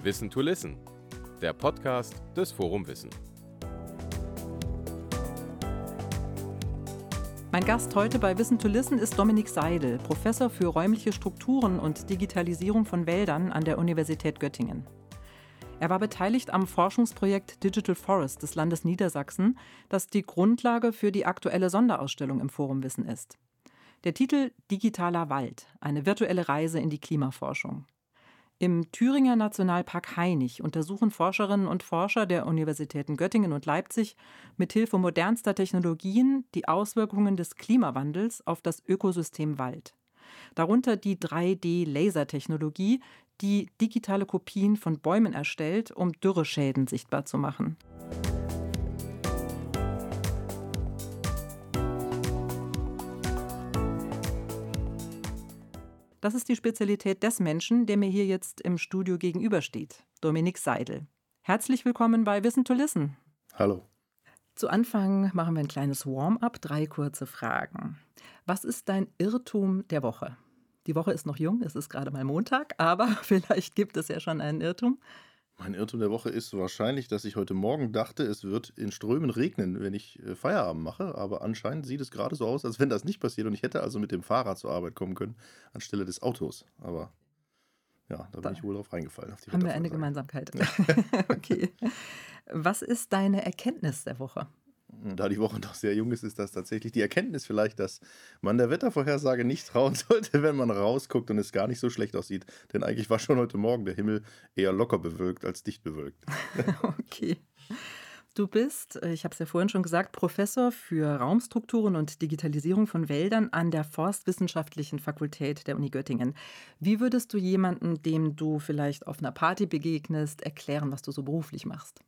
Wissen to Listen, der Podcast des Forum Wissen. Mein Gast heute bei Wissen to Listen ist Dominik Seidel, Professor für räumliche Strukturen und Digitalisierung von Wäldern an der Universität Göttingen. Er war beteiligt am Forschungsprojekt Digital Forest des Landes Niedersachsen, das die Grundlage für die aktuelle Sonderausstellung im Forum Wissen ist. Der Titel Digitaler Wald, eine virtuelle Reise in die Klimaforschung. Im Thüringer Nationalpark Hainich untersuchen Forscherinnen und Forscher der Universitäten Göttingen und Leipzig mithilfe modernster Technologien die Auswirkungen des Klimawandels auf das Ökosystem Wald. Darunter die 3D-Lasertechnologie, die digitale Kopien von Bäumen erstellt, um Dürreschäden sichtbar zu machen. Das ist die Spezialität des Menschen, der mir hier jetzt im Studio gegenübersteht, Dominik Seidel. Herzlich willkommen bei Wissen to Listen. Hallo. Zu Anfang machen wir ein kleines Warm-up, drei kurze Fragen. Was ist dein Irrtum der Woche? Die Woche ist noch jung, es ist gerade mal Montag, aber vielleicht gibt es ja schon einen Irrtum. Mein Irrtum der Woche ist wahrscheinlich, dass ich heute Morgen dachte, es wird in Strömen regnen, wenn ich äh, Feierabend mache. Aber anscheinend sieht es gerade so aus, als wenn das nicht passiert. Und ich hätte also mit dem Fahrrad zur Arbeit kommen können, anstelle des Autos. Aber ja, da bin ich wohl drauf reingefallen. Auf haben wir eine Gemeinsamkeit. okay. Was ist deine Erkenntnis der Woche? Da die Woche noch sehr jung ist, ist das tatsächlich die Erkenntnis vielleicht, dass man der Wettervorhersage nicht trauen sollte, wenn man rausguckt und es gar nicht so schlecht aussieht. Denn eigentlich war schon heute Morgen der Himmel eher locker bewölkt als dicht bewölkt. okay. Du bist, äh, ich habe es ja vorhin schon gesagt, Professor für Raumstrukturen und Digitalisierung von Wäldern an der Forstwissenschaftlichen Fakultät der Uni Göttingen. Wie würdest du jemanden, dem du vielleicht auf einer Party begegnest, erklären, was du so beruflich machst?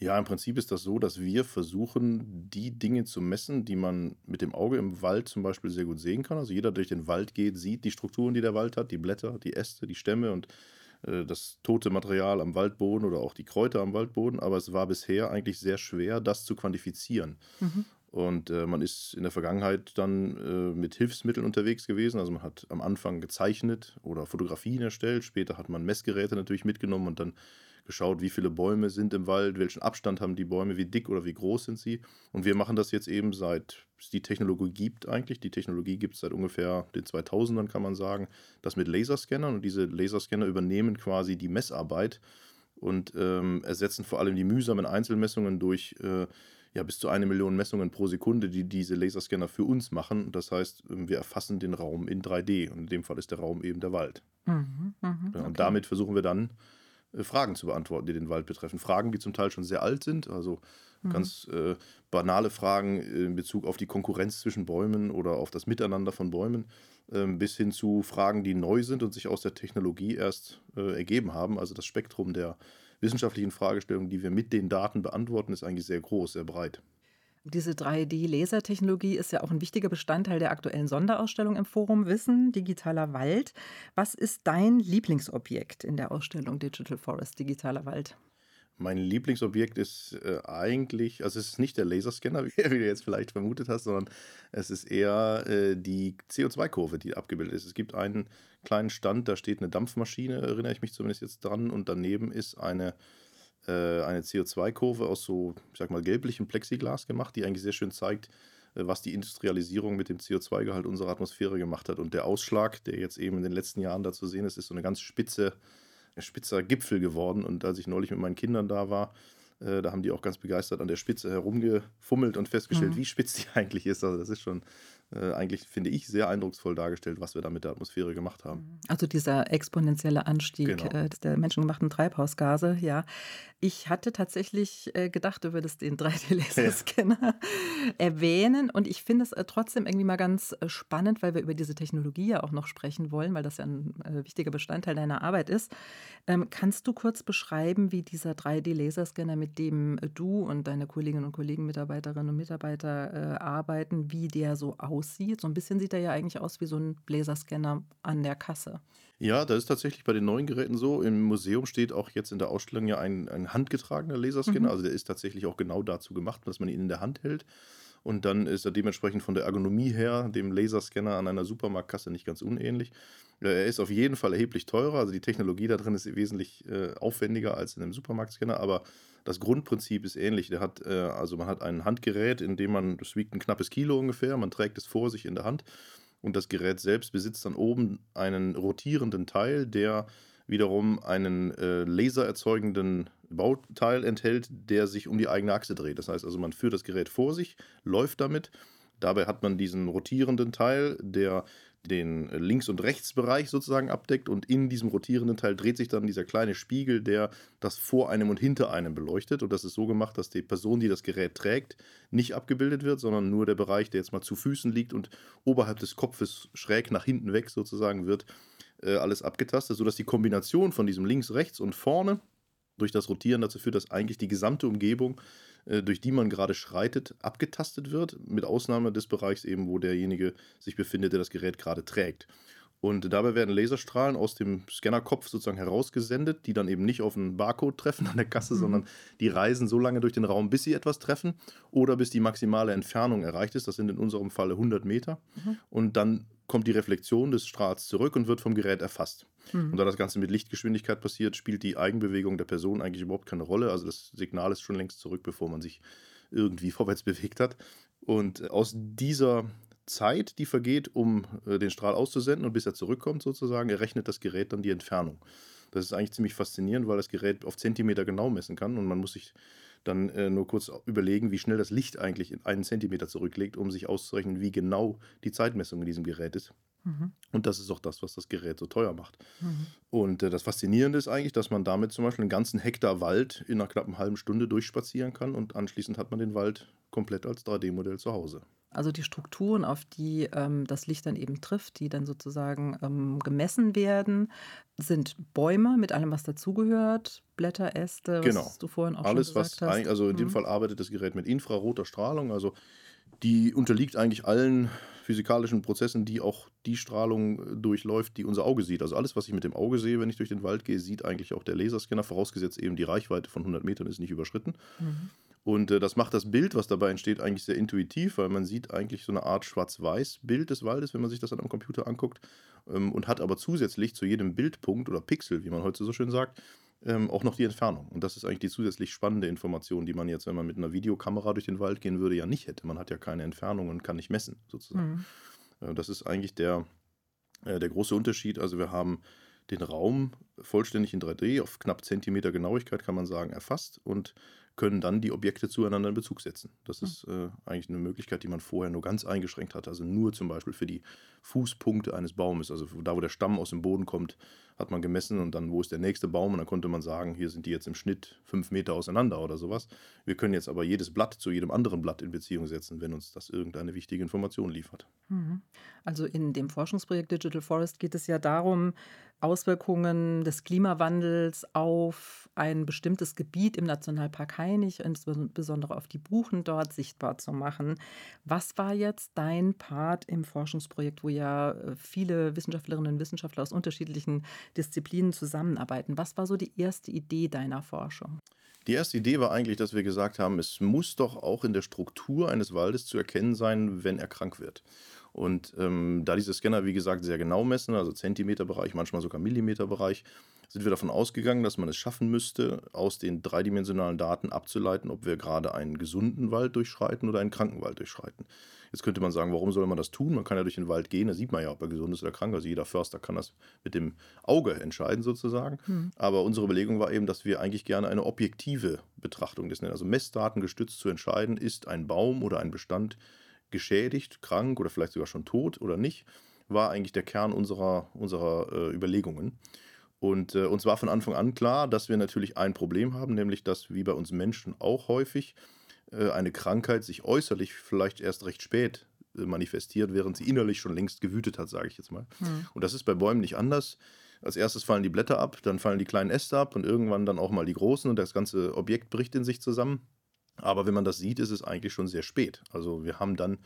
Ja, im Prinzip ist das so, dass wir versuchen, die Dinge zu messen, die man mit dem Auge im Wald zum Beispiel sehr gut sehen kann. Also jeder, der durch den Wald geht, sieht die Strukturen, die der Wald hat, die Blätter, die Äste, die Stämme und äh, das tote Material am Waldboden oder auch die Kräuter am Waldboden. Aber es war bisher eigentlich sehr schwer, das zu quantifizieren. Mhm. Und äh, man ist in der Vergangenheit dann äh, mit Hilfsmitteln unterwegs gewesen. Also man hat am Anfang gezeichnet oder Fotografien erstellt. Später hat man Messgeräte natürlich mitgenommen und dann geschaut, wie viele Bäume sind im Wald, welchen Abstand haben die Bäume, wie dick oder wie groß sind sie. Und wir machen das jetzt eben seit es die Technologie gibt eigentlich. Die Technologie gibt es seit ungefähr den 2000ern, kann man sagen. Das mit Laserscannern und diese Laserscanner übernehmen quasi die Messarbeit und ähm, ersetzen vor allem die mühsamen Einzelmessungen durch äh, ja, bis zu eine Million Messungen pro Sekunde, die diese Laserscanner für uns machen. Das heißt, ähm, wir erfassen den Raum in 3D und in dem Fall ist der Raum eben der Wald. Mhm, mh, okay. Und damit versuchen wir dann Fragen zu beantworten, die den Wald betreffen. Fragen, die zum Teil schon sehr alt sind, also mhm. ganz äh, banale Fragen in Bezug auf die Konkurrenz zwischen Bäumen oder auf das Miteinander von Bäumen, äh, bis hin zu Fragen, die neu sind und sich aus der Technologie erst äh, ergeben haben. Also das Spektrum der wissenschaftlichen Fragestellungen, die wir mit den Daten beantworten, ist eigentlich sehr groß, sehr breit. Diese 3D-Lasertechnologie ist ja auch ein wichtiger Bestandteil der aktuellen Sonderausstellung im Forum Wissen, digitaler Wald. Was ist dein Lieblingsobjekt in der Ausstellung Digital Forest, digitaler Wald? Mein Lieblingsobjekt ist äh, eigentlich, also es ist nicht der Laserscanner, wie, du jetzt vielleicht vermutet hast, sondern es ist eher äh, die CO2-Kurve, die abgebildet ist. Es gibt einen kleinen Stand, da steht eine Dampfmaschine, erinnere ich mich zumindest jetzt dran, und daneben ist eine äh, eine CO2-Kurve aus so, ich sag mal, gelblichem Plexiglas gemacht, die eigentlich sehr schön zeigt, äh, was die Industrialisierung mit dem CO2-Gehalt unserer Atmosphäre gemacht hat. Und der Ausschlag, der jetzt eben in den letzten Jahren da zu sehen ist, ist so eine ganz spitze, spitzer Gipfel geworden. Und als ich neulich mit meinen Kindern da war, äh, da haben die auch ganz begeistert an der Spitze herumgefummelt und festgestellt, mhm. wie spitz die eigentlich ist. Also das ist schon äh, eigentlich, finde ich, sehr eindrucksvoll dargestellt, was wir da mit der Atmosphäre gemacht haben. Also dieser exponentielle Anstieg genau. äh, der menschengemachten Treibhausgase, ja. Ich hatte tatsächlich äh, gedacht, du würdest den 3D-Laserscanner ja. erwähnen und ich finde es äh, trotzdem irgendwie mal ganz äh, spannend, weil wir über diese Technologie ja auch noch sprechen wollen, weil das ja ein wichtiger Bestandteil deiner Arbeit ist. Ähm, kannst du kurz beschreiben, wie dieser 3D-Laserscanner, mit dem du und deine Kolleginnen und Kollegen, Mitarbeiterinnen und Mitarbeiter arbeiten, wie der so aussieht? Aussieht. So ein bisschen sieht er ja eigentlich aus wie so ein Laserscanner an der Kasse. Ja, das ist tatsächlich bei den neuen Geräten so. Im Museum steht auch jetzt in der Ausstellung ja ein, ein handgetragener Laserscanner. Mhm. Also der ist tatsächlich auch genau dazu gemacht, dass man ihn in der Hand hält. Und dann ist er dementsprechend von der Ergonomie her dem Laserscanner an einer Supermarktkasse nicht ganz unähnlich. Er ist auf jeden Fall erheblich teurer, also die Technologie da drin ist wesentlich äh, aufwendiger als in einem Supermarktscanner, aber das Grundprinzip ist ähnlich. Der hat, äh, also man hat ein Handgerät, in dem man, das wiegt ein knappes Kilo ungefähr, man trägt es vor sich in der Hand und das Gerät selbst besitzt dann oben einen rotierenden Teil, der wiederum einen äh, lasererzeugenden Bauteil enthält, der sich um die eigene Achse dreht. Das heißt also, man führt das Gerät vor sich, läuft damit. Dabei hat man diesen rotierenden Teil, der den Links- und Rechtsbereich sozusagen abdeckt und in diesem rotierenden Teil dreht sich dann dieser kleine Spiegel, der das vor einem und hinter einem beleuchtet. Und das ist so gemacht, dass die Person, die das Gerät trägt, nicht abgebildet wird, sondern nur der Bereich, der jetzt mal zu Füßen liegt und oberhalb des Kopfes schräg nach hinten weg sozusagen wird, äh, alles abgetastet, sodass die Kombination von diesem links, rechts und vorne durch das Rotieren dazu führt, dass eigentlich die gesamte Umgebung, äh, durch die man gerade schreitet, abgetastet wird, mit Ausnahme des Bereichs eben, wo derjenige sich befindet, der das Gerät gerade trägt. Und dabei werden Laserstrahlen aus dem Scannerkopf sozusagen herausgesendet, die dann eben nicht auf einen Barcode treffen an der Kasse, mhm. sondern die reisen so lange durch den Raum, bis sie etwas treffen oder bis die maximale Entfernung erreicht ist. Das sind in unserem Falle 100 Meter. Mhm. Und dann kommt die Reflexion des Strahls zurück und wird vom Gerät erfasst. Mhm. Und da das Ganze mit Lichtgeschwindigkeit passiert, spielt die Eigenbewegung der Person eigentlich überhaupt keine Rolle. Also das Signal ist schon längst zurück, bevor man sich irgendwie vorwärts bewegt hat. Und aus dieser Zeit, die vergeht, um äh, den Strahl auszusenden und bis er zurückkommt sozusagen, errechnet das Gerät dann die Entfernung. Das ist eigentlich ziemlich faszinierend, weil das Gerät auf Zentimeter genau messen kann und man muss sich dann äh, nur kurz überlegen, wie schnell das Licht eigentlich in einen Zentimeter zurücklegt, um sich auszurechnen, wie genau die Zeitmessung in diesem Gerät ist. Mhm. Und das ist auch das, was das Gerät so teuer macht. Mhm. Und äh, das Faszinierende ist eigentlich, dass man damit zum Beispiel einen ganzen Hektar Wald in einer knappen halben Stunde durchspazieren kann und anschließend hat man den Wald komplett als 3D-Modell zu Hause. Also die Strukturen, auf die ähm, das Licht dann eben trifft, die dann sozusagen ähm, gemessen werden, sind Bäume mit allem, was dazugehört, Blätter, Äste, genau. was du vorhin auch Alles, schon gesagt was hast. Also in dem mhm. Fall arbeitet das Gerät mit infraroter Strahlung, also die unterliegt eigentlich allen physikalischen Prozessen, die auch die Strahlung äh, durchläuft, die unser Auge sieht. Also alles, was ich mit dem Auge sehe, wenn ich durch den Wald gehe, sieht eigentlich auch der Laserscanner, vorausgesetzt eben die Reichweite von 100 Metern ist nicht überschritten. Mhm. Und äh, das macht das Bild, was dabei entsteht, eigentlich sehr intuitiv, weil man sieht eigentlich so eine Art Schwarz-Weiß-Bild des Waldes, wenn man sich das dann am Computer anguckt. Ähm, und hat aber zusätzlich zu jedem Bildpunkt oder Pixel, wie man heute so schön sagt, ähm, auch noch die Entfernung. Und das ist eigentlich die zusätzlich spannende Information, die man jetzt, wenn man mit einer Videokamera durch den Wald gehen würde, ja nicht hätte. Man hat ja keine Entfernung und kann nicht messen, sozusagen. Mhm. Äh, das ist eigentlich der, äh, der große Unterschied. Also wir haben den Raum vollständig in 3D auf knapp Zentimeter Genauigkeit, kann man sagen, erfasst und können dann die Objekte zueinander in Bezug setzen. Das hm. ist äh, eigentlich eine Möglichkeit, die man vorher nur ganz eingeschränkt hat. Also nur zum Beispiel für die Fußpunkte eines Baumes. Also da, wo der Stamm aus dem Boden kommt, hat man gemessen und dann, wo ist der nächste Baum? Und dann konnte man sagen, hier sind die jetzt im Schnitt fünf Meter auseinander oder sowas. Wir können jetzt aber jedes Blatt zu jedem anderen Blatt in Beziehung setzen, wenn uns das irgendeine wichtige Information liefert. Mhm. Also in dem Forschungsprojekt Digital Forest geht es ja darum, Auswirkungen des Klimawandels auf ein bestimmtes Gebiet im Nationalpark Hainich, insbesondere auf die Buchen dort sichtbar zu machen. Was war jetzt dein Part im Forschungsprojekt, wo ja äh, viele Wissenschaftlerinnen und Wissenschaftler aus unterschiedlichen Disziplinen zusammenarbeiten? Was war so die erste Idee deiner Forschung? Die erste Idee war eigentlich, dass wir gesagt haben, es muss doch auch in der Struktur eines Waldes zu erkennen sein, wenn er krank wird. Und ähm, da diese Scanner, wie gesagt, sehr genau messen, also Zentimeterbereich, manchmal sogar Millimeterbereich, sind wir davon ausgegangen, dass man es schaffen müsste, aus den dreidimensionalen Daten abzuleiten, ob wir gerade einen gesunden Wald durchschreiten oder einen kranken Wald durchschreiten. Jetzt könnte man sagen, warum soll man das tun? Man kann ja durch den Wald gehen, da sieht man ja, ob er gesund ist oder krank. Also jeder Förster kann das mit dem Auge entscheiden sozusagen. Hm. Aber unsere Überlegung war eben, dass wir eigentlich gerne eine objektive Betrachtung des nennen. Also Messdaten gestützt zu entscheiden, ist ein Baum oder ein Bestand geschädigt, krank oder vielleicht sogar schon tot oder nicht, war eigentlich der Kern unserer, unserer äh, Überlegungen. Und äh, uns war von Anfang an klar, dass wir natürlich ein Problem haben, nämlich dass wie bei uns Menschen auch häufig äh, eine Krankheit sich äußerlich vielleicht erst recht spät äh, manifestiert, während sie innerlich schon längst gewütet hat, sage ich jetzt mal. Mhm. Und das ist bei Bäumen nicht anders. Als erstes fallen die Blätter ab, dann fallen die kleinen Äste ab und irgendwann dann auch mal die großen und das ganze Objekt bricht in sich zusammen. Aber wenn man das sieht, ist es eigentlich schon sehr spät. Also wir haben dann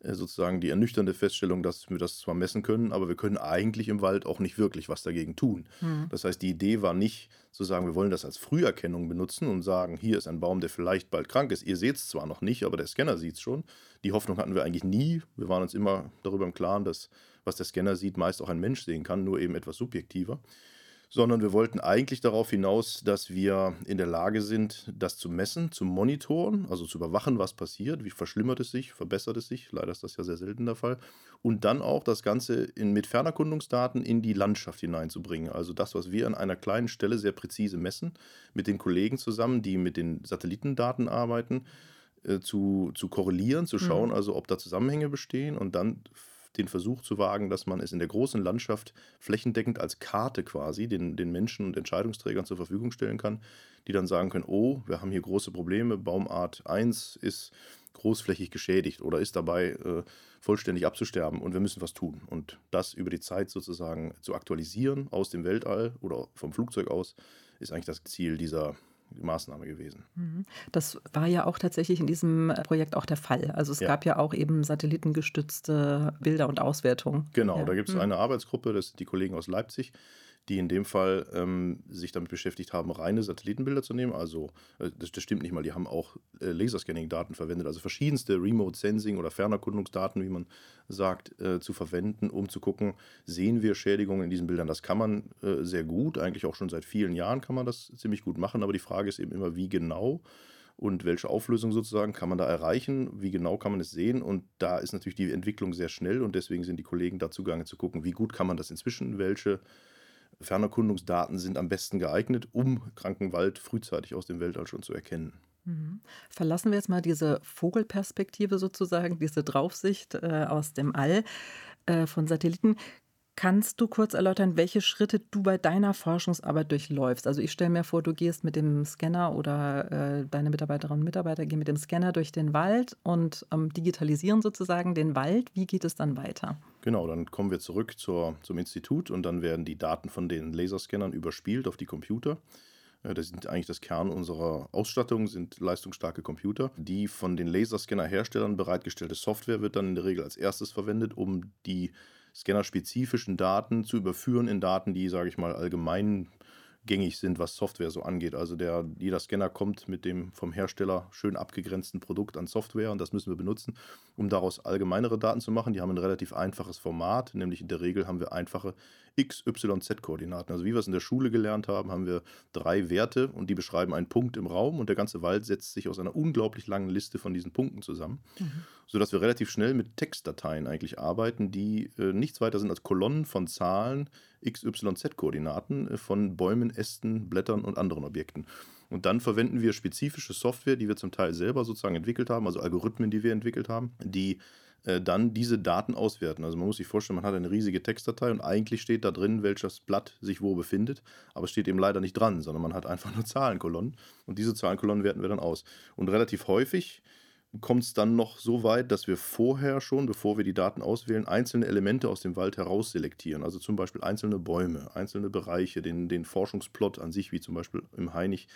äh, sozusagen die ernüchternde Feststellung, dass wir das zwar messen können, aber wir können eigentlich im Wald auch nicht wirklich was dagegen tun. Mhm. Das heißt, die Idee war nicht zu sagen, wir wollen das als Früherkennung benutzen und sagen, hier ist ein Baum, der vielleicht bald krank ist. Ihr seht es zwar noch nicht, aber der Scanner sieht es schon. Die Hoffnung hatten wir eigentlich nie. Wir waren uns immer darüber im Klaren, dass was der Scanner sieht, meist auch ein Mensch sehen kann, nur eben etwas subjektiver sondern wir wollten eigentlich darauf hinaus, dass wir in der Lage sind, das zu messen, zu monitoren, also zu überwachen, was passiert, wie verschlimmert es sich, verbessert es sich, leider ist das ja sehr selten der Fall, und dann auch das Ganze in, mit Fernerkundungsdaten in die Landschaft hineinzubringen. Also das, was wir an einer kleinen Stelle sehr präzise messen, mit den Kollegen zusammen, die mit den Satellitendaten arbeiten, äh, zu, zu korrelieren, zu schauen, mhm. also ob da Zusammenhänge bestehen und dann den Versuch zu wagen, dass man es in der großen Landschaft flächendeckend als Karte quasi den, den Menschen und Entscheidungsträgern zur Verfügung stellen kann, die dann sagen können, oh, wir haben hier große Probleme, Baumart 1 ist großflächig geschädigt oder ist dabei äh, vollständig abzusterben und wir müssen was tun. Und das über die Zeit sozusagen zu aktualisieren aus dem Weltall oder vom Flugzeug aus, ist eigentlich das Ziel dieser, Maßnahme gewesen. Mhm. Das war ja auch tatsächlich in diesem Projekt auch der Fall. Also es ja. gab ja auch eben satellitengestützte Bilder und Auswertungen. Genau, ja. da gibt es mhm. eine Arbeitsgruppe, das sind die Kollegen aus Leipzig, die in dem Fall ähm, sich damit beschäftigt haben, reine Satellitenbilder zu nehmen. Also, äh, das, das, stimmt nicht mal, die haben auch äh, Laserscanning-Daten verwendet, also verschiedenste Remote Sensing oder Fernerkundungsdaten, wie man sagt, äh, zu verwenden, um zu gucken, sehen wir Schädigungen in diesen Bildern. Das kann man äh, sehr gut, eigentlich auch schon seit vielen Jahren kann man das ziemlich gut machen, aber die Frage ist eben immer, wie genau und welche Auflösung sozusagen kann man da erreichen, wie genau kann man es sehen? Und da ist natürlich die Entwicklung sehr schnell. Und deswegen sind die Kollegen dazu gegangen zu gucken, wie gut kann man das inzwischen, welche Fernerkundungsdaten sind am besten geeignet, um Krankenwald frühzeitig aus dem Weltall schon zu erkennen. Mhm. Verlassen wir jetzt mal diese Vogelperspektive sozusagen, diese Draufsicht äh, aus dem All äh, von Satelliten. Kannst du kurz erläutern, welche Schritte du bei deiner Forschungsarbeit durchläufst? Also ich stelle mir vor, du gehst mit dem Scanner oder äh, deine Mitarbeiterinnen und Mitarbeiter gehen mit dem Scanner durch den Wald und ähm, digitalisieren sozusagen den Wald. Wie geht es dann weiter? Genau, dann kommen wir zurück zur, zum Institut und dann werden die Daten von den Laserscannern überspielt auf die Computer. Äh, das sind eigentlich das Kern unserer Ausstattung, sind leistungsstarke Computer. Die von den Laserscanner-Herstellern bereitgestellte Software wird dann in der Regel als erstes verwendet, um die scannerspezifischen Daten zu überführen in Daten, die, sage ich mal, allgemein gängig sind, was Software so angeht. Also der, jeder Scanner kommt mit dem vom Hersteller schön abgegrenzten Produkt an Software und das müssen wir benutzen, um daraus allgemeinere Daten zu machen. Die haben ein relativ einfaches Format, nämlich in der Regel haben wir einfache X, Y, Z-Koordinaten. Also wie wir es in der Schule gelernt haben, haben wir drei Werte und die beschreiben einen Punkt im Raum und der ganze Wald setzt sich aus einer unglaublich langen Liste von diesen Punkten zusammen, mhm. sodass wir relativ schnell mit Textdateien eigentlich arbeiten, die äh, nichts weiter sind als Kolonnen von Zahlen, X, Y, Z-Koordinaten äh, von Bäumen, Ästen, Blättern und anderen Objekten. Und dann verwenden wir spezifische Software, die wir zum Teil selber sozusagen entwickelt haben, also Algorithmen, die wir entwickelt haben, die äh, dann diese Daten auswerten. Also man muss sich vorstellen, man hat eine riesige Textdatei und eigentlich steht da drin, welches Blatt sich wo befindet, aber es steht eben leider nicht dran, sondern man hat einfach nur Zahlenkolonnen und diese Zahlenkolonnen werten wir dann aus. Und relativ häufig kommt es dann noch so weit, dass wir vorher schon, bevor wir die Daten auswählen, einzelne Elemente aus dem Wald herausselektieren. Also zum Beispiel einzelne Bäume, einzelne Bereiche, den, den Forschungsplot an sich, wie zum Beispiel im Hainich,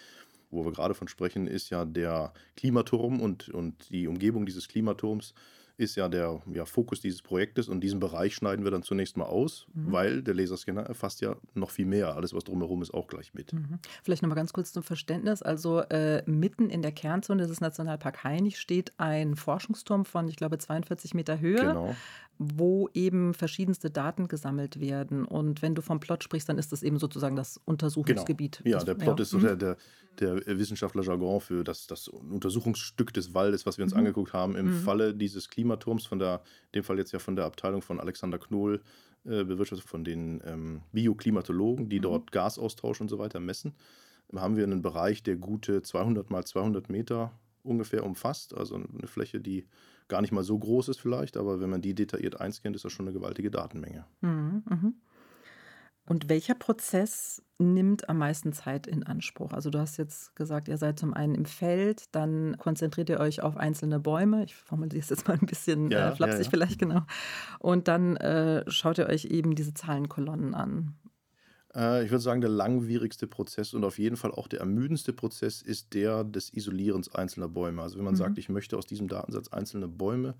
wo wir gerade von sprechen, ist ja der Klimaturm und, und die Umgebung dieses Klimaturms ist ja der ja, Fokus dieses Projektes und diesen Bereich schneiden wir dann zunächst mal aus, mhm. weil der Laserscanner erfasst ja noch viel mehr. Alles, was drumherum ist, auch gleich mit. Mhm. Vielleicht nochmal ganz kurz zum Verständnis. Also äh, mitten in der Kernzone des Nationalpark Hainich steht ein Forschungsturm von, ich glaube, 42 Meter Höhe. Genau wo eben verschiedenste Daten gesammelt werden. Und wenn du vom Plot sprichst, dann ist das eben sozusagen das Untersuchungsgebiet. Genau. Ja, der Plot ja. ist so der, der, der Wissenschaftler-Jargon für das, das Untersuchungsstück des Waldes, was wir uns mhm. angeguckt haben. Im mhm. Falle dieses Klimaturms, von der, in dem Fall jetzt ja von der Abteilung von Alexander Knohl, äh, bewirtschaftet von den ähm, Bioklimatologen, die mhm. dort Gasaustausch und so weiter messen, haben wir einen Bereich, der gute 200 mal 200 Meter ungefähr umfasst. Also eine Fläche, die gar nicht mal so groß ist vielleicht, aber wenn man die detailliert einscannt, ist das schon eine gewaltige Datenmenge. Mhm, mhm. Und welcher Prozess nimmt am meisten Zeit in Anspruch? Also du hast jetzt gesagt, ihr seid zum einen im Feld, dann konzentriert ihr euch auf einzelne Bäume. Ich formuliere es jetzt mal ein bisschen ja, äh, flapsig ja, ja. vielleicht genau. Und dann äh, schaut ihr euch eben diese Zahlenkolonnen an. Äh, ich würde sagen, der langwierigste Prozess und auf jeden Fall auch der ermüdendste Prozess ist der des Isolierens einzelner Bäume. Also wenn man mhm. sagt, ich möchte aus diesem Datensatz einzelne Bäume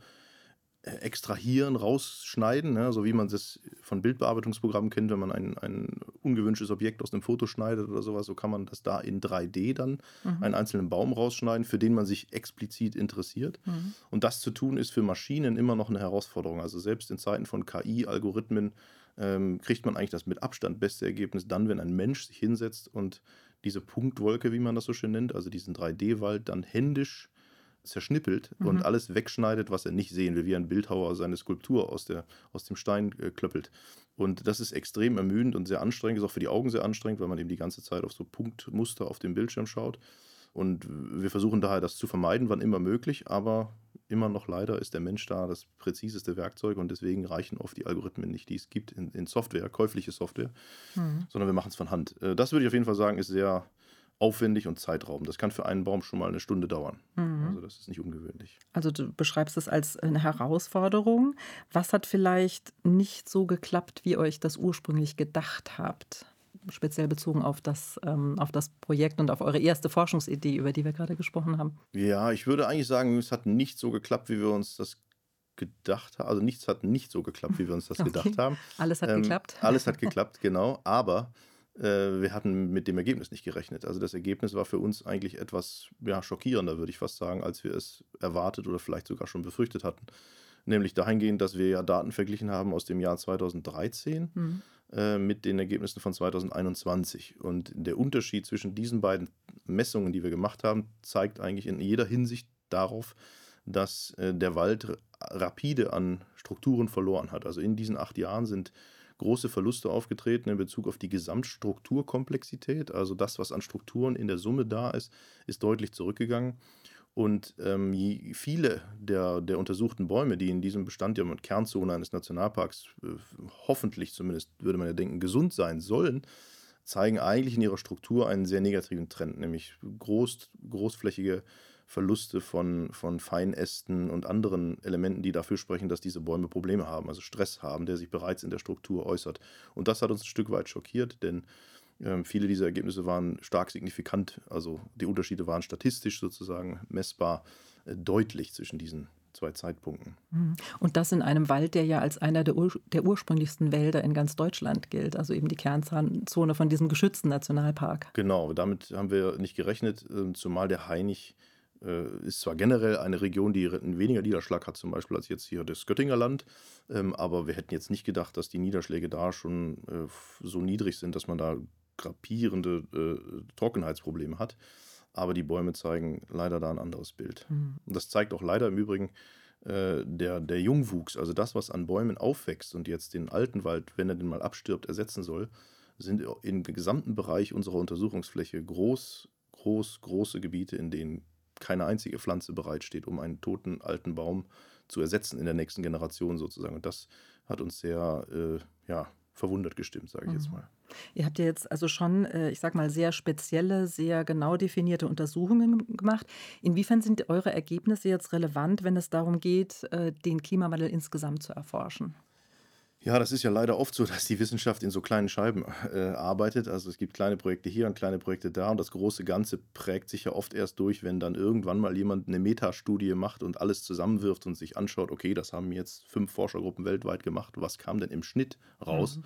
äh, extrahieren, rausschneiden, ne? so wie man das von Bildbearbeitungsprogrammen kennt, wenn man ein, ein ungewünschtes Objekt aus einem Foto schneidet oder sowas, so kann man das da in 3D dann mhm. einen einzelnen Baum rausschneiden, für den man sich explizit interessiert. Mhm. Und das zu tun ist für Maschinen immer noch eine Herausforderung. Also selbst in Zeiten von KI-Algorithmen ähm, kriegt man eigentlich das mit Abstand beste Ergebnis dann, wenn ein Mensch sich hinsetzt und diese Punktwolke, wie man das so schön nennt, also diesen 3D-Wald dann händisch zerschnippelt mhm. und alles wegschneidet, was er nicht sehen will, wie ein Bildhauer seine Skulptur aus, der, aus dem Stein äh, klöppelt. Und das ist extrem ermüdend und sehr anstrengend, ist auch für die Augen sehr anstrengend, weil man eben die ganze Zeit auf so Punktmuster auf dem Bildschirm schaut. Und wir versuchen daher, das zu vermeiden, wann immer möglich, aber immer noch leider ist der Mensch da das präziseste Werkzeug und deswegen reichen oft die Algorithmen nicht, die es gibt in, in Software, käufliche Software, mhm. sondern wir machen es von Hand. Äh, das würde ich auf jeden Fall sagen, ist sehr aufwendig und zeitraubend. Das kann für einen Baum schon mal eine Stunde dauern. Mhm. Also das ist nicht ungewöhnlich. Also du beschreibst es als eine Herausforderung. Was hat vielleicht nicht so geklappt, wie euch das ursprünglich gedacht habt? Speziell bezogen auf das, ähm, auf das Projekt und auf eure erste Forschungsidee, über die wir gerade gesprochen haben. Ja, ich würde eigentlich sagen, es hat nicht so geklappt, wie wir uns das gedacht haben. Also nichts hat nicht so geklappt, wie wir uns das okay. gedacht haben. Alles hat ähm, geklappt. Alles hat geklappt, genau. Aber äh, wir hatten mit dem Ergebnis nicht gerechnet. Also das Ergebnis war für uns eigentlich etwas ja, schockierender, würde ich fast sagen, als wir es erwartet oder vielleicht sogar schon befürchtet hatten. Nämlich dahingehend, dass wir ja Daten verglichen haben aus dem Jahr 2013 mhm. Äh, mit den Ergebnissen von 2021. Und der Unterschied zwischen diesen beiden Messungen, die wir gemacht haben, zeigt eigentlich in jeder Hinsicht darauf, dass äh, der Wald rapide an Strukturen verloren hat. Also in diesen acht Jahren sind große Verluste aufgetreten in Bezug auf die Gesamtstrukturkomplexität. Also das, was an Strukturen in der Summe da ist, ist deutlich zurückgegangen. Und ähm, viele der, der untersuchten Bäume, die in diesem Bestand mit Kernzone eines Nationalparks äh, hoffentlich zumindest, würde man ja denken, gesund sein sollen, zeigen eigentlich in ihrer Struktur einen sehr negativen Trend, nämlich groß, großflächige Verluste von, von Feinästen und anderen Elementen, die dafür sprechen, dass diese Bäume Probleme haben, also Stress haben, der sich bereits in der Struktur äußert. Und das hat uns ein Stück weit schockiert, denn äh, viele dieser Ergebnisse waren stark signifikant, also die Unterschiede waren statistisch sozusagen messbar äh, deutlich zwischen diesen zwei Zeitpunkten. Mhm. Und das in einem Wald, der ja als einer der, ur der, ursprünglichsten Wälder in ganz Deutschland gilt, also eben die Kernzone von diesem geschützten Nationalpark. Genau, damit haben wir nicht gerechnet, ähm, zumal der Hainich äh, ist zwar generell eine Region, die weniger Niederschlag hat, zum Beispiel als jetzt hier das Göttinger Land, ähm, aber wir hätten jetzt nicht gedacht, dass die Niederschläge da schon äh, so niedrig sind, dass man da grapierende äh, Trockenheitsprobleme hat. Aber die Bäume zeigen leider da ein anderes Bild. Mhm. Und das zeigt auch leider im Übrigen äh, der, der Jungwuchs, also das, was an Bäumen aufwächst und jetzt den alten Wald, wenn er den mal abstirbt, ersetzen soll, sind im gesamten Bereich unserer Untersuchungsfläche groß, groß, große Gebiete, in denen keine einzige Pflanze bereitsteht, um einen toten alten Baum zu ersetzen in der nächsten Generation sozusagen. Und das hat uns sehr äh, ja, verwundert gestimmt, sage ich mhm. jetzt mal. Ihr habt ja jetzt also schon, äh, ich sage mal, sehr spezielle, sehr genau definierte Untersuchungen gemacht. Inwiefern sind eure Ergebnisse jetzt relevant, wenn es darum geht, äh, den Klimawandel insgesamt zu erforschen? Ja, das ist ja leider oft so, dass die Wissenschaft in so kleinen Scheiben äh, arbeitet. Also es gibt kleine Projekte hier und kleine Projekte da und das große Ganze prägt sich ja oft erst durch, wenn dann irgendwann mal jemand eine Metastudie macht und alles zusammenwirft und sich anschaut, okay, das haben jetzt fünf Forschergruppen weltweit gemacht, was kam denn im Schnitt raus? Mhm.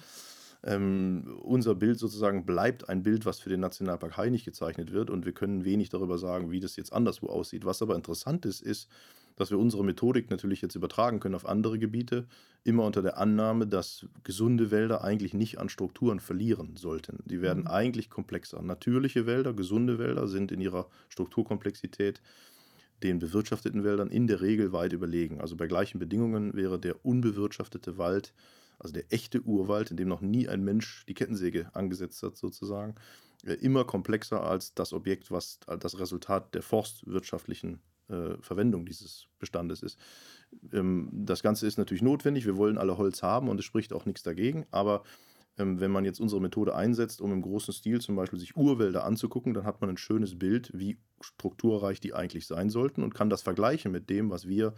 Ähm, unser Bild sozusagen bleibt ein Bild, was für den Nationalpark Hainich gezeichnet wird und wir können wenig darüber sagen, wie das jetzt anderswo aussieht. Was aber interessant ist, ist, dass wir unsere Methodik natürlich jetzt übertragen können auf andere Gebiete, immer unter der Annahme, dass gesunde Wälder eigentlich nicht an Strukturen verlieren sollten. Die werden mhm. eigentlich komplexer. Natürliche Wälder, gesunde Wälder sind in ihrer Strukturkomplexität den bewirtschafteten Wäldern in der Regel weit überlegen. Also bei gleichen Bedingungen wäre der unbewirtschaftete Wald, also der echte Urwald, in dem noch nie ein Mensch die Kettensäge angesetzt hat, sozusagen, äh, immer komplexer als das Objekt, was das Resultat der forstwirtschaftlichen äh, Verwendung dieses Bestandes ist. Ähm, das Ganze ist natürlich notwendig. Wir wollen alle Holz haben und es spricht auch nichts dagegen. Aber ähm, wenn man jetzt unsere Methode einsetzt, um im großen Stil zum Beispiel sich Urwälder anzugucken, dann hat man ein schönes Bild, wie strukturreich die eigentlich sein sollten und kann das vergleichen mit dem, was wir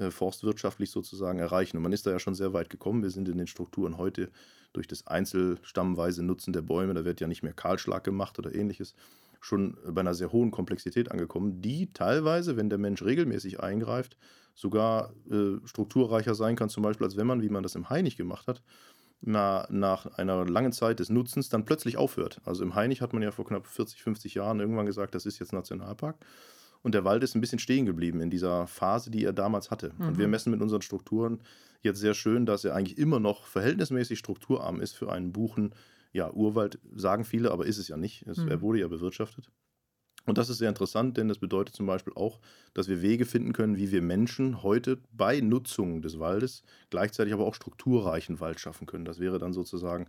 äh, forstwirtschaftlich sozusagen erreichen. Und man ist da ja schon sehr weit gekommen. Wir sind in den Strukturen heute durch das einzelstammweise Nutzen der Bäume, da wird ja nicht mehr Kahlschlag gemacht oder ähnliches, schon bei einer sehr hohen Komplexität angekommen, die teilweise, wenn der Mensch regelmäßig eingreift, sogar äh, strukturreicher sein kann, zum Beispiel als wenn man, wie man das im Hainich gemacht hat, na, nach einer langen Zeit des Nutzens dann plötzlich aufhört. Also im Hainich hat man ja vor knapp 40, 50 Jahren irgendwann gesagt, das ist jetzt Nationalpark. Und der Wald ist ein bisschen stehen geblieben in dieser Phase, die er damals hatte. Mhm. Und wir mhm. messen mit unseren Strukturen jetzt sehr schön, dass er eigentlich immer noch verhältnismäßig strukturarm ist für einen Buchen. Ja, Urwald sagen viele, aber ist es ja nicht. Es, mhm. Er wurde ja bewirtschaftet. Und das ist sehr interessant, denn das bedeutet zum Beispiel auch, dass wir Wege finden können, wie wir Menschen heute bei Nutzung des Waldes gleichzeitig aber auch strukturreichen Wald schaffen können. Das wäre dann sozusagen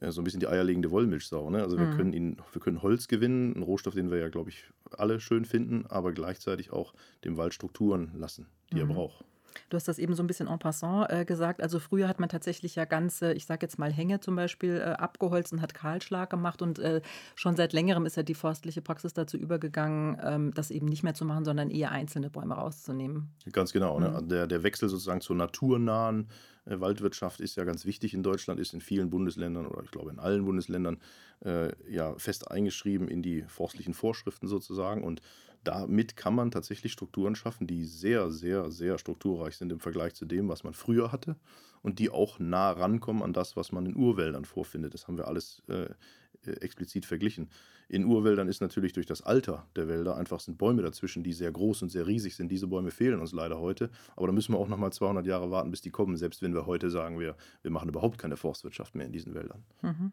so ein bisschen die eierlegende Wollmilchsau. Ne? Also wir mhm. können ihn, wir können Holz gewinnen, einen Rohstoff, den wir ja, glaube ich, alle schön finden, aber gleichzeitig auch dem Wald Strukturen lassen, die mhm. er braucht. Du hast das eben so ein bisschen en passant äh, gesagt. Also früher hat man tatsächlich ja ganze, ich sage jetzt mal Hänge zum Beispiel, äh, abgeholzt und hat Kahlschlag gemacht. Und äh, schon seit längerem ist ja die forstliche Praxis dazu übergegangen, ähm, das eben nicht mehr zu machen, sondern eher einzelne Bäume rauszunehmen. Ganz genau. Ne? Mhm. Ne? Der, der Wechsel sozusagen zur naturnahen äh, Waldwirtschaft ist ja ganz wichtig in Deutschland, ist in vielen Bundesländern oder ich glaube in allen Bundesländern äh, ja fest eingeschrieben in die forstlichen Vorschriften sozusagen. Und damit kann man tatsächlich Strukturen schaffen, die sehr, sehr, sehr strukturreich sind im Vergleich zu dem, was man früher hatte und die auch nah rankommen an das, was man in Urwäldern vorfindet. Das haben wir alles äh, äh, explizit verglichen. In Urwäldern ist natürlich durch das Alter der Wälder einfach sind Bäume dazwischen, die sehr groß und sehr riesig sind. Diese Bäume fehlen uns leider heute, aber da müssen wir auch noch mal 200 Jahre warten, bis die kommen, selbst wenn wir heute sagen, wir, wir machen überhaupt keine Forstwirtschaft mehr in diesen Wäldern. Mhm.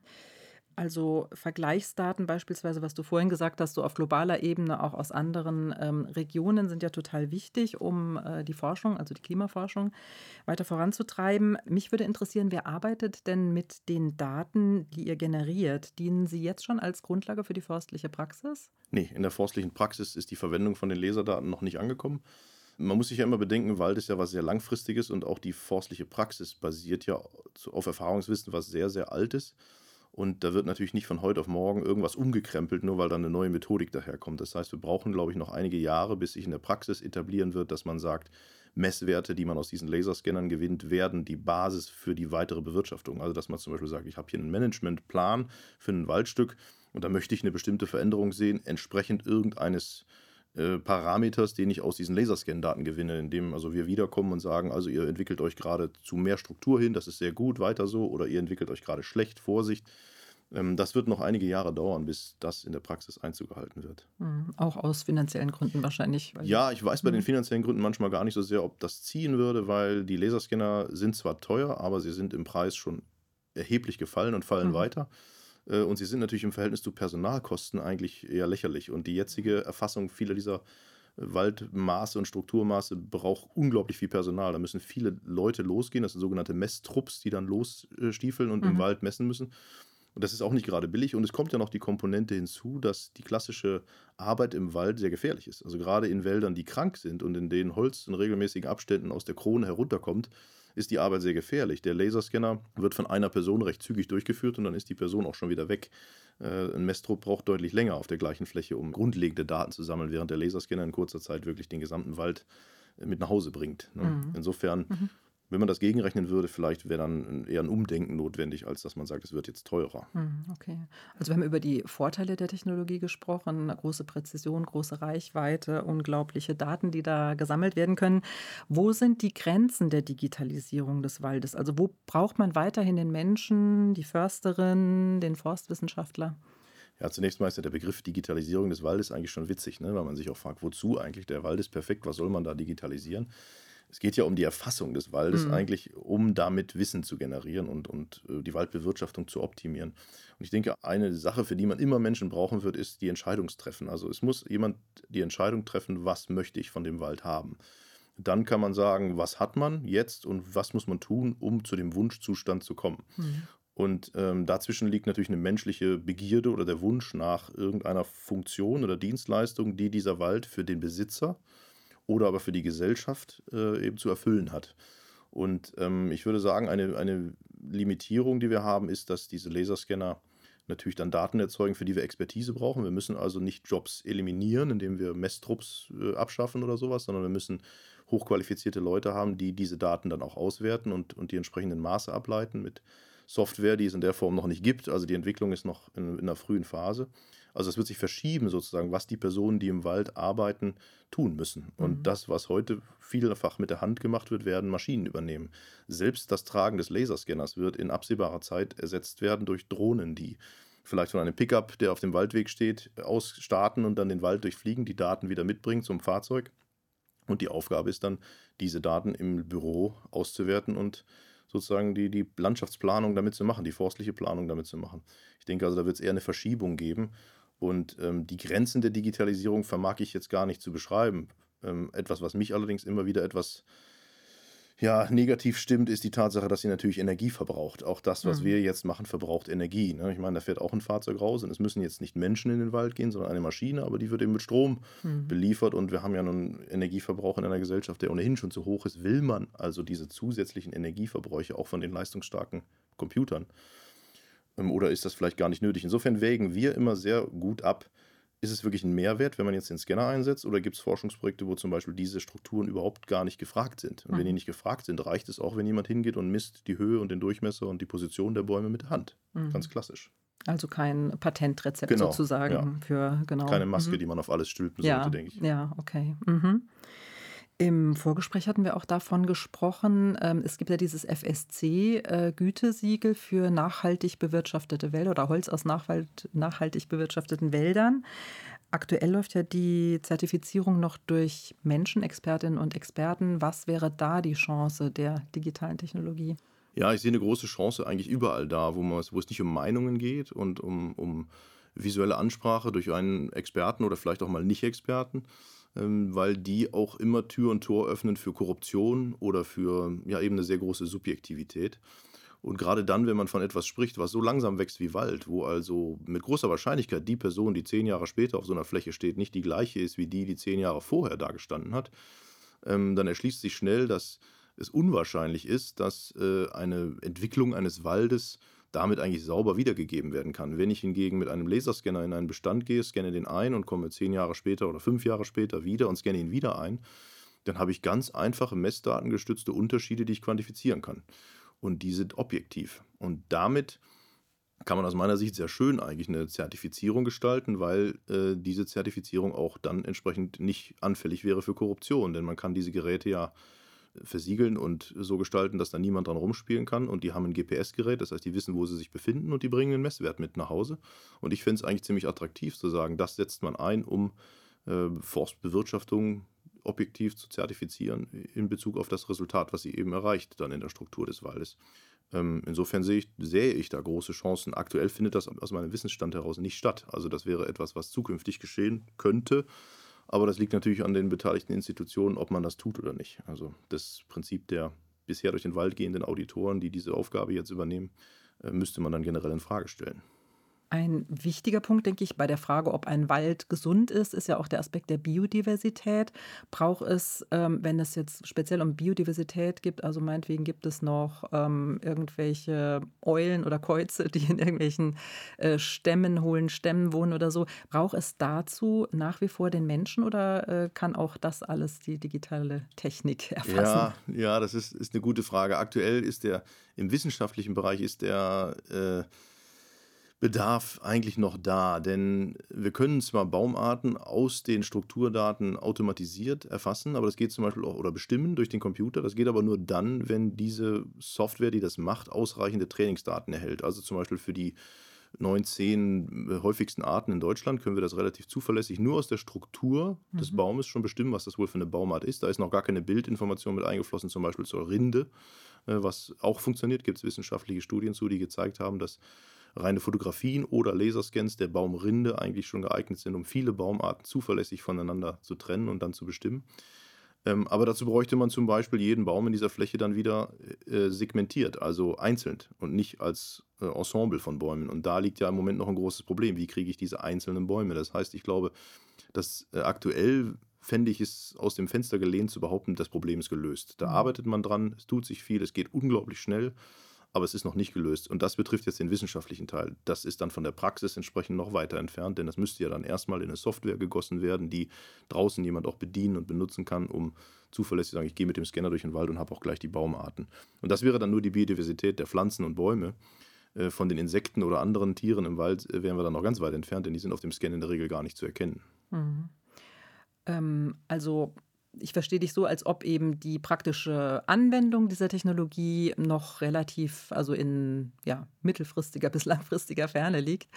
Also Vergleichsdaten beispielsweise, was du vorhin gesagt hast, so auf globaler Ebene, auch aus anderen ähm, Regionen, sind ja total wichtig, um äh, die Forschung, also die Klimaforschung, weiter voranzutreiben. Mich würde interessieren, wer arbeitet denn mit den Daten, die ihr generiert? Dienen sie jetzt schon als Grundlage für die forstliche Praxis? Nee, in der forstlichen Praxis ist die Verwendung von den Laserdaten noch nicht angekommen. Man muss sich ja immer bedenken, Wald ist ja was sehr Langfristiges und auch die forstliche Praxis basiert ja auf Erfahrungswissen, was sehr, sehr alt ist. Und da wird natürlich nicht von heute auf morgen irgendwas umgekrempelt, nur weil dann eine neue Methodik daherkommt. Das heißt, wir brauchen, glaube ich, noch einige Jahre, bis sich in der Praxis etablieren wird, dass man sagt, Messwerte, die man aus diesen Laserscannern gewinnt, werden die Basis für die weitere Bewirtschaftung. Also, dass man zum Beispiel sagt, ich habe hier einen Managementplan für ein Waldstück und da möchte ich eine bestimmte Veränderung sehen, entsprechend irgendeines äh, Parameters, den ich aus diesen Laserscan-Daten gewinne, indem also wir wiederkommen und sagen, also ihr entwickelt euch gerade zu mehr Struktur hin, das ist sehr gut, weiter so, oder ihr entwickelt euch gerade schlecht, Vorsicht. Ähm, das wird noch einige Jahre dauern, bis das in der Praxis Einzug gehalten wird. Mhm. Auch aus finanziellen Gründen wahrscheinlich. ja, ich weiß bei den mhm. finanziellen Gründen manchmal gar nicht so sehr, ob das ziehen würde, weil die Laserscanner sind zwar teuer, aber sie sind im Preis schon erheblich gefallen und fallen mhm. weiter. Äh, und sie sind natürlich im Verhältnis zu Personalkosten eigentlich eher lächerlich. Und die jetzige Erfassung vieler dieser Waldmaße und Strukturmaße braucht unglaublich viel Personal. Da müssen viele Leute losgehen. Das sind sogenannte Messtrupps, die dann losstiefeln und mhm. im Wald messen müssen. Und das ist auch nicht gerade billig. Und es kommt ja noch die Komponente hinzu, dass die klassische Arbeit im Wald sehr gefährlich ist. Also gerade in Wäldern, die krank sind und in denen Holz in regelmäßigen Abständen aus der Krone herunterkommt, ist die Arbeit sehr gefährlich. Der Laserscanner wird von einer Person recht zügig durchgeführt und dann ist die Person auch schon wieder weg. Äh, ein Messtrupp braucht deutlich länger auf der gleichen Fläche, um grundlegende Daten zu sammeln, während der Laserscanner in kurzer Zeit wirklich den gesamten Wald äh, mit nach Hause bringt. Ne? Mhm. Insofern mhm. Wenn man das gegenrechnen würde, vielleicht wäre dann eher ein Umdenken notwendig, als dass man sagt, es wird jetzt teurer. Hm, okay. Also wir haben über die Vorteile der Technologie gesprochen, große Präzision, große Reichweite, unglaubliche Daten, die da gesammelt werden können. Wo sind die Grenzen der Digitalisierung des Waldes? Also wo braucht man weiterhin den Menschen, die Försterin, den Forstwissenschaftler? Ja, zunächst mal ist ja der Begriff Digitalisierung des Waldes eigentlich schon witzig, ne? weil man sich auch fragt, wozu eigentlich? Der Wald ist perfekt, was soll man da digitalisieren? Es geht ja um die Erfassung des Waldes mhm. eigentlich, um damit Wissen zu generieren und, und äh, die Waldbewirtschaftung zu optimieren. Und ich denke, eine Sache, für die man immer Menschen brauchen wird, ist die Entscheidungstreffen. Also es muss jemand die Entscheidung treffen, was möchte ich von dem Wald haben. Dann kann man sagen, was hat man jetzt und was muss man tun, um zu dem Wunschzustand zu kommen. Mhm. Und ähm, dazwischen liegt natürlich eine menschliche Begierde oder der Wunsch nach irgendeiner Funktion oder Dienstleistung, die dieser Wald für den Besitzer oder aber für die Gesellschaft äh, eben zu erfüllen hat. Und ähm, ich würde sagen, eine, eine Limitierung, die wir haben, ist, dass diese Laserscanner natürlich dann Daten erzeugen, für die wir Expertise brauchen. Wir müssen also nicht Jobs eliminieren, indem wir Messtrupps äh, abschaffen oder sowas, sondern wir müssen hochqualifizierte Leute haben, die diese Daten dann auch auswerten und, und die entsprechenden Maße ableiten mit Software, die es in der Form noch nicht gibt. Also die Entwicklung ist noch in, in einer frühen Phase. Also es wird sich verschieben sozusagen, was die Personen, die im Wald arbeiten, tun müssen. Und Mhm. das, was heute vielfach mit der Hand gemacht wird, werden Maschinen übernehmen. Selbst das Tragen des Laserscanners wird in absehbarer Zeit ersetzt werden durch Drohnen, die vielleicht von einem Pickup, der auf dem Waldweg steht, aus starten und dann den Wald durchfliegen, die Daten wieder mitbringen zum Fahrzeug. Und die Aufgabe ist dann, diese Daten im Büro auszuwerten und sozusagen die, die Landschaftsplanung damit zu machen, die forstliche Planung damit zu machen. Ich denke also, da wird es eher eine Verschiebung geben. Und ähm, die Grenzen der Digitalisierung vermag ich jetzt gar nicht zu beschreiben. Ähm, etwas, was mich allerdings immer wieder etwas ja, negativ stimmt, ist die Tatsache, dass sie natürlich Energie verbraucht. Auch das, was Mhm. wir jetzt machen, verbraucht Energie. Ne? Ich meine, da fährt auch ein Fahrzeug raus und es müssen jetzt nicht Menschen in den Wald gehen, sondern eine Maschine, aber die wird eben mit Strom Mhm. beliefert und wir haben ja nun einen Energieverbrauch in einer Gesellschaft, der ohnehin schon zu hoch ist. Will man also diese zusätzlichen Energieverbräuche auch von den leistungsstarken Computern? Ähm, Oder ist das vielleicht gar nicht nötig? Insofern wägen wir immer sehr gut ab, ist es wirklich ein Mehrwert, wenn man jetzt den Scanner einsetzt, oder gibt es Forschungsprojekte, wo zum Beispiel diese Strukturen überhaupt gar nicht gefragt sind? Und wenn Mhm. die nicht gefragt sind, reicht es auch, wenn jemand hingeht und misst die Höhe und den Durchmesser und die Position der Bäume mit der Hand. Mhm. Ganz klassisch. Also kein Patentrezept Genau, sozusagen ja. für genau. Keine Maske, mhm. die man auf alles stülpen ja, sollte, denke ich. Ja, okay. Mhm. Im Vorgespräch hatten wir auch davon gesprochen, ähm, es gibt ja dieses FSC-Gütesiegel für nachhaltig bewirtschaftete Wälder oder Holz aus nachhaltig bewirtschafteten Wäldern. Aktuell läuft ja die Zertifizierung noch durch Menschen, Expertinnen und Experten. Was wäre da die Chance der digitalen Technologie? Ja, ich sehe eine große Chance eigentlich überall da, wo, man, wo es nicht um Meinungen geht und um, um visuelle Ansprache durch einen Experten oder vielleicht auch mal Nicht-Experten, weil die auch immer Tür und Tor öffnen für Korruption oder für ja, eben eine sehr große Subjektivität. Und gerade dann, wenn man von etwas spricht, was so langsam wächst wie Wald, wo also mit großer Wahrscheinlichkeit die Person, die zehn Jahre später auf so einer Fläche steht, nicht die gleiche ist wie die, die zehn Jahre vorher da gestanden hat, ähm, dann erschließt sich schnell, dass es unwahrscheinlich ist, dass äh, eine Entwicklung eines Waldes damit eigentlich sauber wiedergegeben werden kann. Wenn ich hingegen mit einem Laserscanner in einen Bestand gehe, scanne den ein und komme zehn Jahre später oder fünf Jahre später wieder und scanne ihn wieder ein, dann habe ich ganz einfache messdatengestützte Unterschiede, die ich quantifizieren kann. Und die sind objektiv. Und damit kann man aus meiner Sicht sehr schön eigentlich eine Zertifizierung gestalten, weil äh, diese Zertifizierung auch dann entsprechend nicht anfällig wäre für Korruption. Denn man kann diese Geräte ja versiegeln und so gestalten, dass da niemand dran rumspielen kann. Und die haben ein GPS-Gerät, das heißt, die wissen, wo sie sich befinden und die bringen den Messwert mit nach Hause. Und ich finde es eigentlich ziemlich attraktiv zu sagen, das setzt man ein, um äh, Forstbewirtschaftung objektiv zu zertifizieren in Bezug auf das Resultat, was sie eben erreicht, dann in der Struktur des Waldes. Ähm, insofern sehe ich, sehe ich da große Chancen. Aktuell findet das aus meinem Wissensstand heraus nicht statt. Also das wäre etwas, was zukünftig geschehen könnte. Aber das liegt natürlich an den beteiligten Institutionen, ob man das tut oder nicht. Also das Prinzip der bisher durch den Wald gehenden Auditoren, die diese Aufgabe jetzt übernehmen, äh, müsste man dann generell in Frage stellen. Ein wichtiger Punkt, denke ich, bei der Frage, ob ein Wald gesund ist, ist ja auch der Aspekt der Biodiversität. Braucht es, ähm, wenn es jetzt speziell um Biodiversität gibt, also meinetwegen gibt es noch ähm, irgendwelche Eulen oder Käuze, die in irgendwelchen äh, Stämmen, hohlen Stämmen wohnen oder so, braucht es dazu nach wie vor den Menschen oder äh, kann auch das alles die digitale Technik erfassen? Ja, ja, das ist, ist eine gute Frage. Aktuell ist der im wissenschaftlichen Bereich ist der äh, Bedarf eigentlich noch da, denn wir können zwar Baumarten aus den Strukturdaten automatisiert erfassen, aber das geht zum Beispiel auch oder bestimmen durch den Computer. Das geht aber nur dann, wenn diese Software, die das macht, ausreichende Trainingsdaten erhält. Also zum Beispiel für die neun, zehn häufigsten Arten in Deutschland können wir das relativ zuverlässig nur aus der Struktur des Mhm. Baumes schon bestimmen, was das wohl für eine Baumart ist. Da ist noch gar keine Bildinformation mit eingeflossen, zum Beispiel zur Rinde, äh, was auch funktioniert. Gibt es wissenschaftliche Studien zu, die gezeigt haben, dass reine Fotografien oder Laserscans der Baumrinde eigentlich schon geeignet sind, um viele Baumarten zuverlässig voneinander zu trennen und dann zu bestimmen. Ähm, aber dazu bräuchte man zum Beispiel jeden Baum in dieser Fläche dann wieder äh, segmentiert, also einzeln und nicht als äh, Ensemble von Bäumen. Und da liegt ja im Moment noch ein großes Problem. Wie kriege ich diese einzelnen Bäume? Das heißt, ich glaube, dass äh, aktuell fände ich es aus dem Fenster gelehnt zu behaupten, das Problem ist gelöst. Da Mhm. arbeitet man dran, es tut sich viel, es geht unglaublich schnell, aber es ist noch nicht gelöst. Und das betrifft jetzt den wissenschaftlichen Teil. Das ist dann von der Praxis entsprechend noch weiter entfernt, denn das müsste ja dann erstmal in eine Software gegossen werden, die draußen jemand auch bedienen und benutzen kann, um zuverlässig zu sagen, ich gehe mit dem Scanner durch den Wald und habe auch gleich die Baumarten. Und das wäre dann nur die Biodiversität der Pflanzen und Bäume. Äh, von den Insekten oder anderen Tieren im Wald äh, wären wir dann noch ganz weit entfernt, denn die sind auf dem Scan in der Regel gar nicht zu erkennen. Mhm. Ähm, also ich verstehe dich so, als ob eben die praktische Anwendung dieser Technologie noch relativ, also in ja, mittelfristiger bis langfristiger Ferne liegt.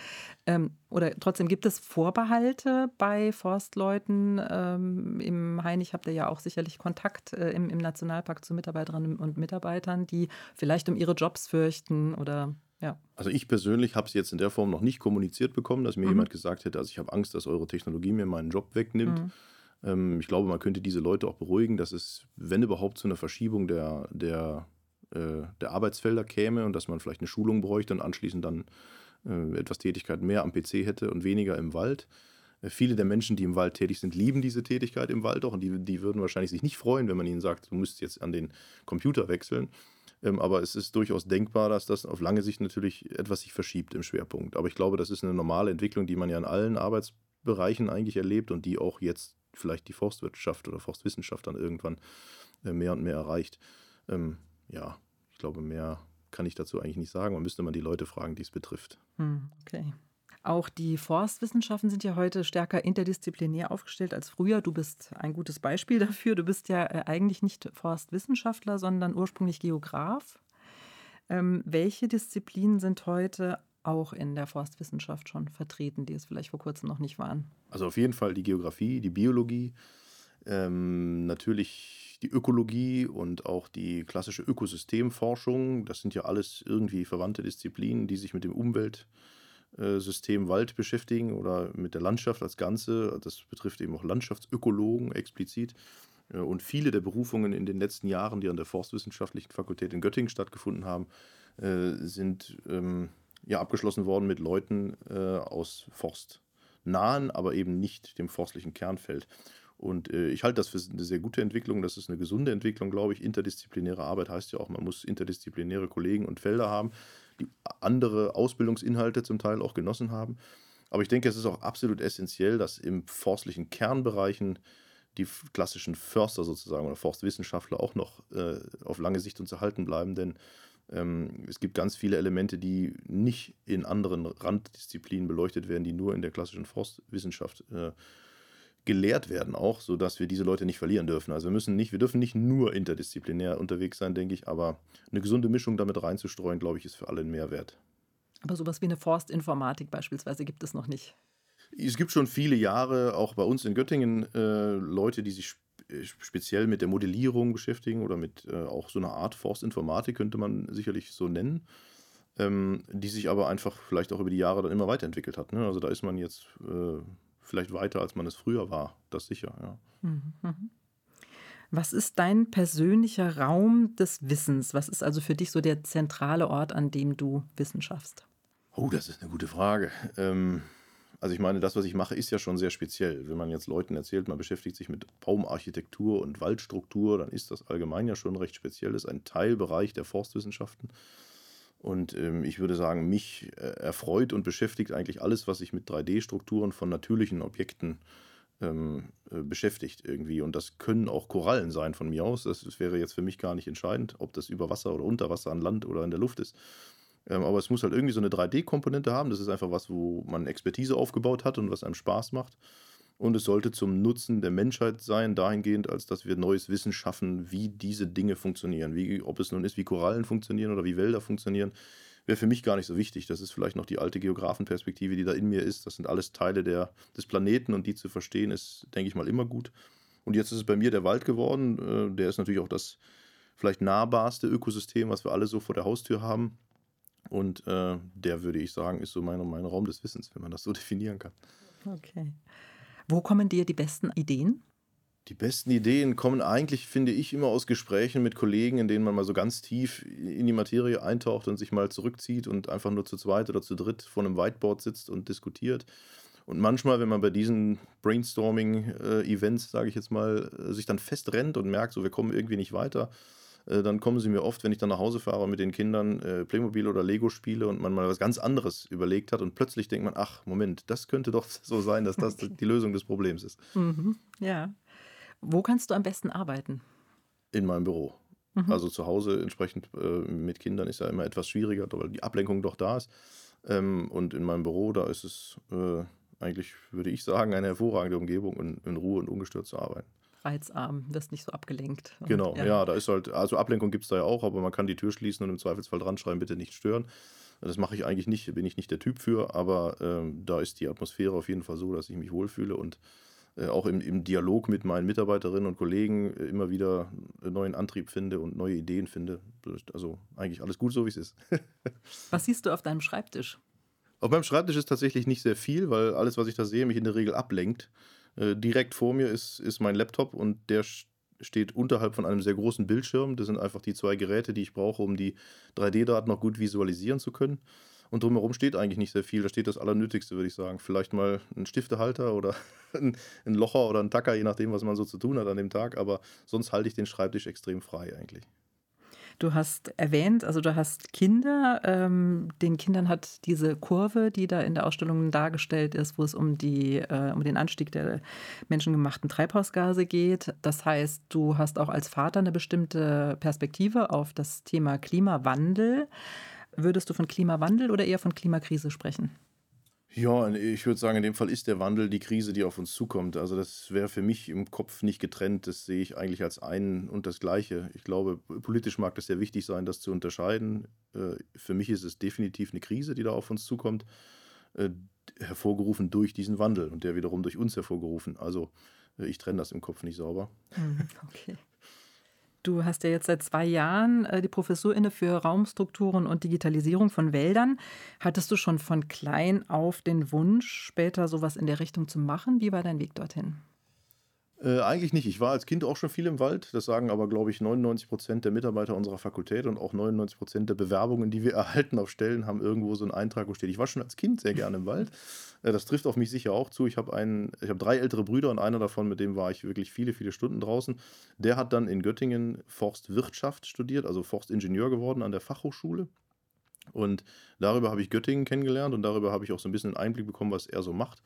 Ähm, oder trotzdem gibt es Vorbehalte bei Forstleuten. Ähm, Im Hainich habt ihr ja auch sicherlich Kontakt äh, im, im Nationalpark zu Mitarbeiterinnen und Mitarbeitern, die vielleicht um ihre Jobs fürchten oder ja. Also ich persönlich habe es jetzt in der Form noch nicht kommuniziert bekommen, dass mir mhm. jemand gesagt hätte, also ich habe Angst, dass eure Technologie mir meinen Job wegnimmt. Mhm. Ähm, ich glaube, man könnte diese Leute auch beruhigen, dass es, wenn überhaupt, zu einer Verschiebung der, der, äh, der Arbeitsfelder käme und dass man vielleicht eine Schulung bräuchte und anschließend dann äh, etwas Tätigkeit mehr am PC hätte und weniger im Wald. Äh, viele der Menschen, die im Wald tätig sind, lieben diese Tätigkeit im Wald auch und die, die würden wahrscheinlich sich nicht freuen, wenn man ihnen sagt, du müsstest jetzt an den Computer wechseln. Ähm, aber es ist durchaus denkbar, dass das auf lange Sicht natürlich etwas sich verschiebt im Schwerpunkt. Aber ich glaube, das ist eine normale Entwicklung, die man ja in allen Arbeitsbereichen eigentlich erlebt und die auch jetzt vielleicht die Forstwirtschaft oder Forstwissenschaft dann irgendwann äh, mehr und mehr erreicht. Ähm, ja, ich glaube, mehr kann ich dazu eigentlich nicht sagen. Man müsste mal die Leute fragen, die es betrifft. Hm, okay. Auch die Forstwissenschaften sind ja heute stärker interdisziplinär aufgestellt als früher. Du bist ein gutes Beispiel dafür. Du bist ja äh, eigentlich nicht Forstwissenschaftler, sondern ursprünglich Geograf. Ähm, welche Disziplinen sind heute auch in der Forstwissenschaft schon vertreten, die es vielleicht vor kurzem noch nicht waren? Also auf jeden Fall die Geografie, die Biologie, ähm, natürlich die Ökologie und auch die klassische Ökosystemforschung. Das sind ja alles irgendwie verwandte Disziplinen, die sich mit dem Umweltsystem Wald beschäftigen oder mit der Landschaft als Ganze. Das betrifft eben auch Landschaftsökologen explizit. Äh, und viele der Berufungen in den letzten Jahren, die an der Forstwissenschaftlichen Fakultät in Göttingen stattgefunden haben, äh, sind ähm, ja abgeschlossen worden mit Leuten äh, aus forstnahen, aber eben nicht dem forstlichen Kernfeld. Und äh, ich halte das für eine sehr gute Entwicklung. Das ist eine gesunde Entwicklung, glaube ich. Interdisziplinäre Arbeit heißt ja auch, man muss interdisziplinäre Kollegen und Felder haben, die andere Ausbildungsinhalte zum Teil auch genossen haben. Aber ich denke, es ist auch absolut essentiell, dass im forstlichen Kernbereichen die klassischen Förster sozusagen oder Forstwissenschaftler auch noch äh, auf lange Sicht uns erhalten bleiben, denn es gibt ganz viele Elemente, die nicht in anderen Randdisziplinen beleuchtet werden, die nur in der klassischen Forstwissenschaft äh, gelehrt werden, auch, sodass wir diese Leute nicht verlieren dürfen. Also wir müssen nicht, wir dürfen nicht nur interdisziplinär unterwegs sein, denke ich, aber eine gesunde Mischung damit reinzustreuen, glaube ich, ist für alle ein Mehrwert. Aber sowas wie eine Forstinformatik beispielsweise gibt es noch nicht. Es gibt schon viele Jahre, auch bei uns in Göttingen, äh, Leute, die sich speziell mit der Modellierung beschäftigen oder mit äh, auch so einer Art Forstinformatik, könnte man sicherlich so nennen, ähm, die sich aber einfach vielleicht auch über die Jahre dann immer weiterentwickelt hat. Ne? Also da ist man jetzt äh, vielleicht weiter, als man es früher war, das sicher. Ja. Mhm. Was ist dein persönlicher Raum des Wissens? Was ist also für dich so der zentrale Ort, an dem du Wissen schaffst? Oh, das ist eine gute Frage. Ähm, also ich meine, das, was ich mache, ist ja schon sehr speziell. Wenn man jetzt Leuten erzählt, man beschäftigt sich mit Baumarchitektur und Waldstruktur, dann ist das allgemein ja schon recht speziell. Das ist ein Teilbereich der Forstwissenschaften. Und ähm, ich würde sagen, mich äh, erfreut und beschäftigt eigentlich alles, was sich mit 3D-Strukturen von natürlichen Objekten ähm, äh, beschäftigt irgendwie. Und das können auch Korallen sein von mir aus. Das, das wäre jetzt für mich gar nicht entscheidend, ob das über Wasser oder unter Wasser an Land oder in der Luft ist. Ähm, aber es muss halt irgendwie so eine 3D-Komponente haben. Das ist einfach was, wo man Expertise aufgebaut hat und was einem Spaß macht. Und es sollte zum Nutzen der Menschheit sein, dahingehend, als dass wir neues Wissen schaffen, wie diese Dinge funktionieren. Wie, ob es nun ist, wie Korallen funktionieren oder wie Wälder funktionieren, wäre für mich gar nicht so wichtig. Das ist vielleicht noch die alte Geografenperspektive, die da in mir ist. Das sind alles Teile der, des Planeten und die zu verstehen, ist, denke ich mal, immer gut. Und jetzt ist es bei mir der Wald geworden. Äh, der ist natürlich auch das vielleicht nahbarste Ökosystem, was wir alle so vor der Haustür haben. Und äh, der, würde ich sagen, ist so mein, mein Raum des Wissens, wenn man das so definieren kann. Okay. Wo kommen dir die besten Ideen? Die besten Ideen kommen eigentlich, finde ich, immer aus Gesprächen mit Kollegen, in denen man mal so ganz tief in die Materie eintaucht und sich mal zurückzieht und einfach nur zu zweit oder zu dritt vor einem Whiteboard sitzt und diskutiert. Und manchmal, wenn man bei diesen Brainstorming-Events, sage ich jetzt mal, äh, sich dann festrennt und merkt, so wir kommen irgendwie nicht weiter, äh, dann kommen sie mir oft, wenn ich dann nach Hause fahre mit den Kindern, äh, Playmobil oder Lego spiele und man mal was ganz anderes überlegt hat und plötzlich denkt man, ach, Moment, das könnte doch so sein, dass das die Lösung des Problems ist. Mhm. Ja. Wo kannst du am besten arbeiten? In meinem Büro. Mhm. Also zu Hause entsprechend äh, mit Kindern ist ja immer etwas schwieriger, weil die Ablenkung doch da ist. Ähm, und in meinem Büro, da ist es äh, eigentlich, würde ich sagen, eine hervorragende Umgebung, in, in Ruhe und ungestört zu arbeiten reizarm, wirst nicht so abgelenkt. Und, genau, ja. ja. da ist halt, also Ablenkung gibt es da ja auch, aber man kann die Tür schließen und im Zweifelsfall dran schreiben, bitte nicht stören. Das mache ich eigentlich nicht, bin ich nicht der Typ für, aber ähm, da ist die Atmosphäre auf jeden Fall so, dass ich mich wohlfühle und äh, auch im, im, Dialog mit meinen Mitarbeiterinnen und Kollegen äh, immer wieder neuen Antrieb finde und neue Ideen finde. Also eigentlich alles gut so, wie es ist. Was siehst du auf deinem Schreibtisch? Auf meinem Schreibtisch ist tatsächlich nicht sehr viel, weil alles, was ich da sehe, mich in der Regel ablenkt. Äh, direkt vor mir ist, ist mein Laptop und der steht unterhalb von einem sehr großen Bildschirm. Das sind einfach die zwei Geräte, die ich brauche, um die 3D-Daten noch gut visualisieren zu können. Und drumherum steht eigentlich nicht sehr viel. Da steht das Allernötigste, würde ich sagen. Vielleicht mal ein Stiftehalter oder ein, ein Locher oder ein Tacker, je nachdem, was man so zu tun hat an dem Tag. Aber sonst halte ich den Schreibtisch extrem frei eigentlich. Du hast erwähnt, also du hast Kinder. Ähm, den Kindern hat diese Kurve, die da in der Ausstellung dargestellt ist, wo es um, die, äh, um den Anstieg der menschengemachten Treibhausgase geht. Das heißt, du hast auch als Vater eine bestimmte Perspektive auf das Thema Klimawandel. Würdest du von Klimawandel oder eher von Klimakrise sprechen? Ja, ich würde sagen, in dem Fall ist der Wandel die Krise, die auf uns zukommt. Also das wäre für mich im Kopf nicht getrennt. Das sehe ich eigentlich als ein und das Gleiche. Ich glaube, politisch mag das sehr wichtig sein, das zu unterscheiden. Äh, für mich ist es definitiv eine Krise, die da auf uns zukommt, äh, hervorgerufen durch diesen Wandel und der wiederum durch uns hervorgerufen. Also äh, ich trenne das im Kopf nicht sauber. Mhm, okay. Du hast ja jetzt seit zwei Jahren äh, die Professur inne für Raumstrukturen und Digitalisierung von Wäldern. Hattest du schon von klein auf den Wunsch, später sowas in der Richtung zu machen? Wie war dein Weg dorthin? Äh, eigentlich nicht. Ich war als Kind auch schon viel im Wald. Das sagen aber, glaube ich, 99 Prozent der Mitarbeiter unserer Fakultät und auch 99 Prozent der Bewerbungen, die wir erhalten auf Stellen, haben irgendwo so einen Eintrag, wo steht, ich war schon als Kind sehr gerne im Wald. Äh, das trifft auf mich sicher auch zu. Ich habe einen, drei ältere Brüder und einer davon, mit dem war ich wirklich viele, viele Stunden draußen. Der hat dann in Göttingen Forstwirtschaft studiert, also Forstingenieur geworden an der Fachhochschule. Und darüber habe ich Göttingen kennengelernt und darüber habe ich auch so ein bisschen einen Einblick bekommen, was er so macht.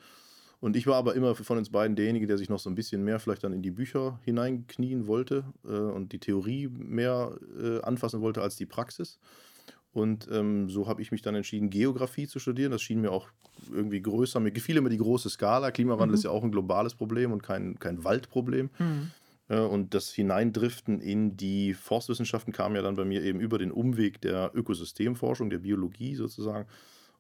Und ich war aber immer von uns beiden derjenige, der sich noch so ein bisschen mehr vielleicht dann in die Bücher hineinknien wollte äh, und die Theorie mehr äh, anfassen wollte als die Praxis. Und ähm, so habe ich mich dann entschieden, Geografie zu studieren. Das schien mir auch irgendwie größer. Mir gefiel immer die große Skala. Klimawandel mhm. ist ja auch ein globales Problem und kein, kein Waldproblem. Mhm. Äh, und das Hineindriften in die Forstwissenschaften kam ja dann bei mir eben über den Umweg der Ökosystemforschung, der Biologie sozusagen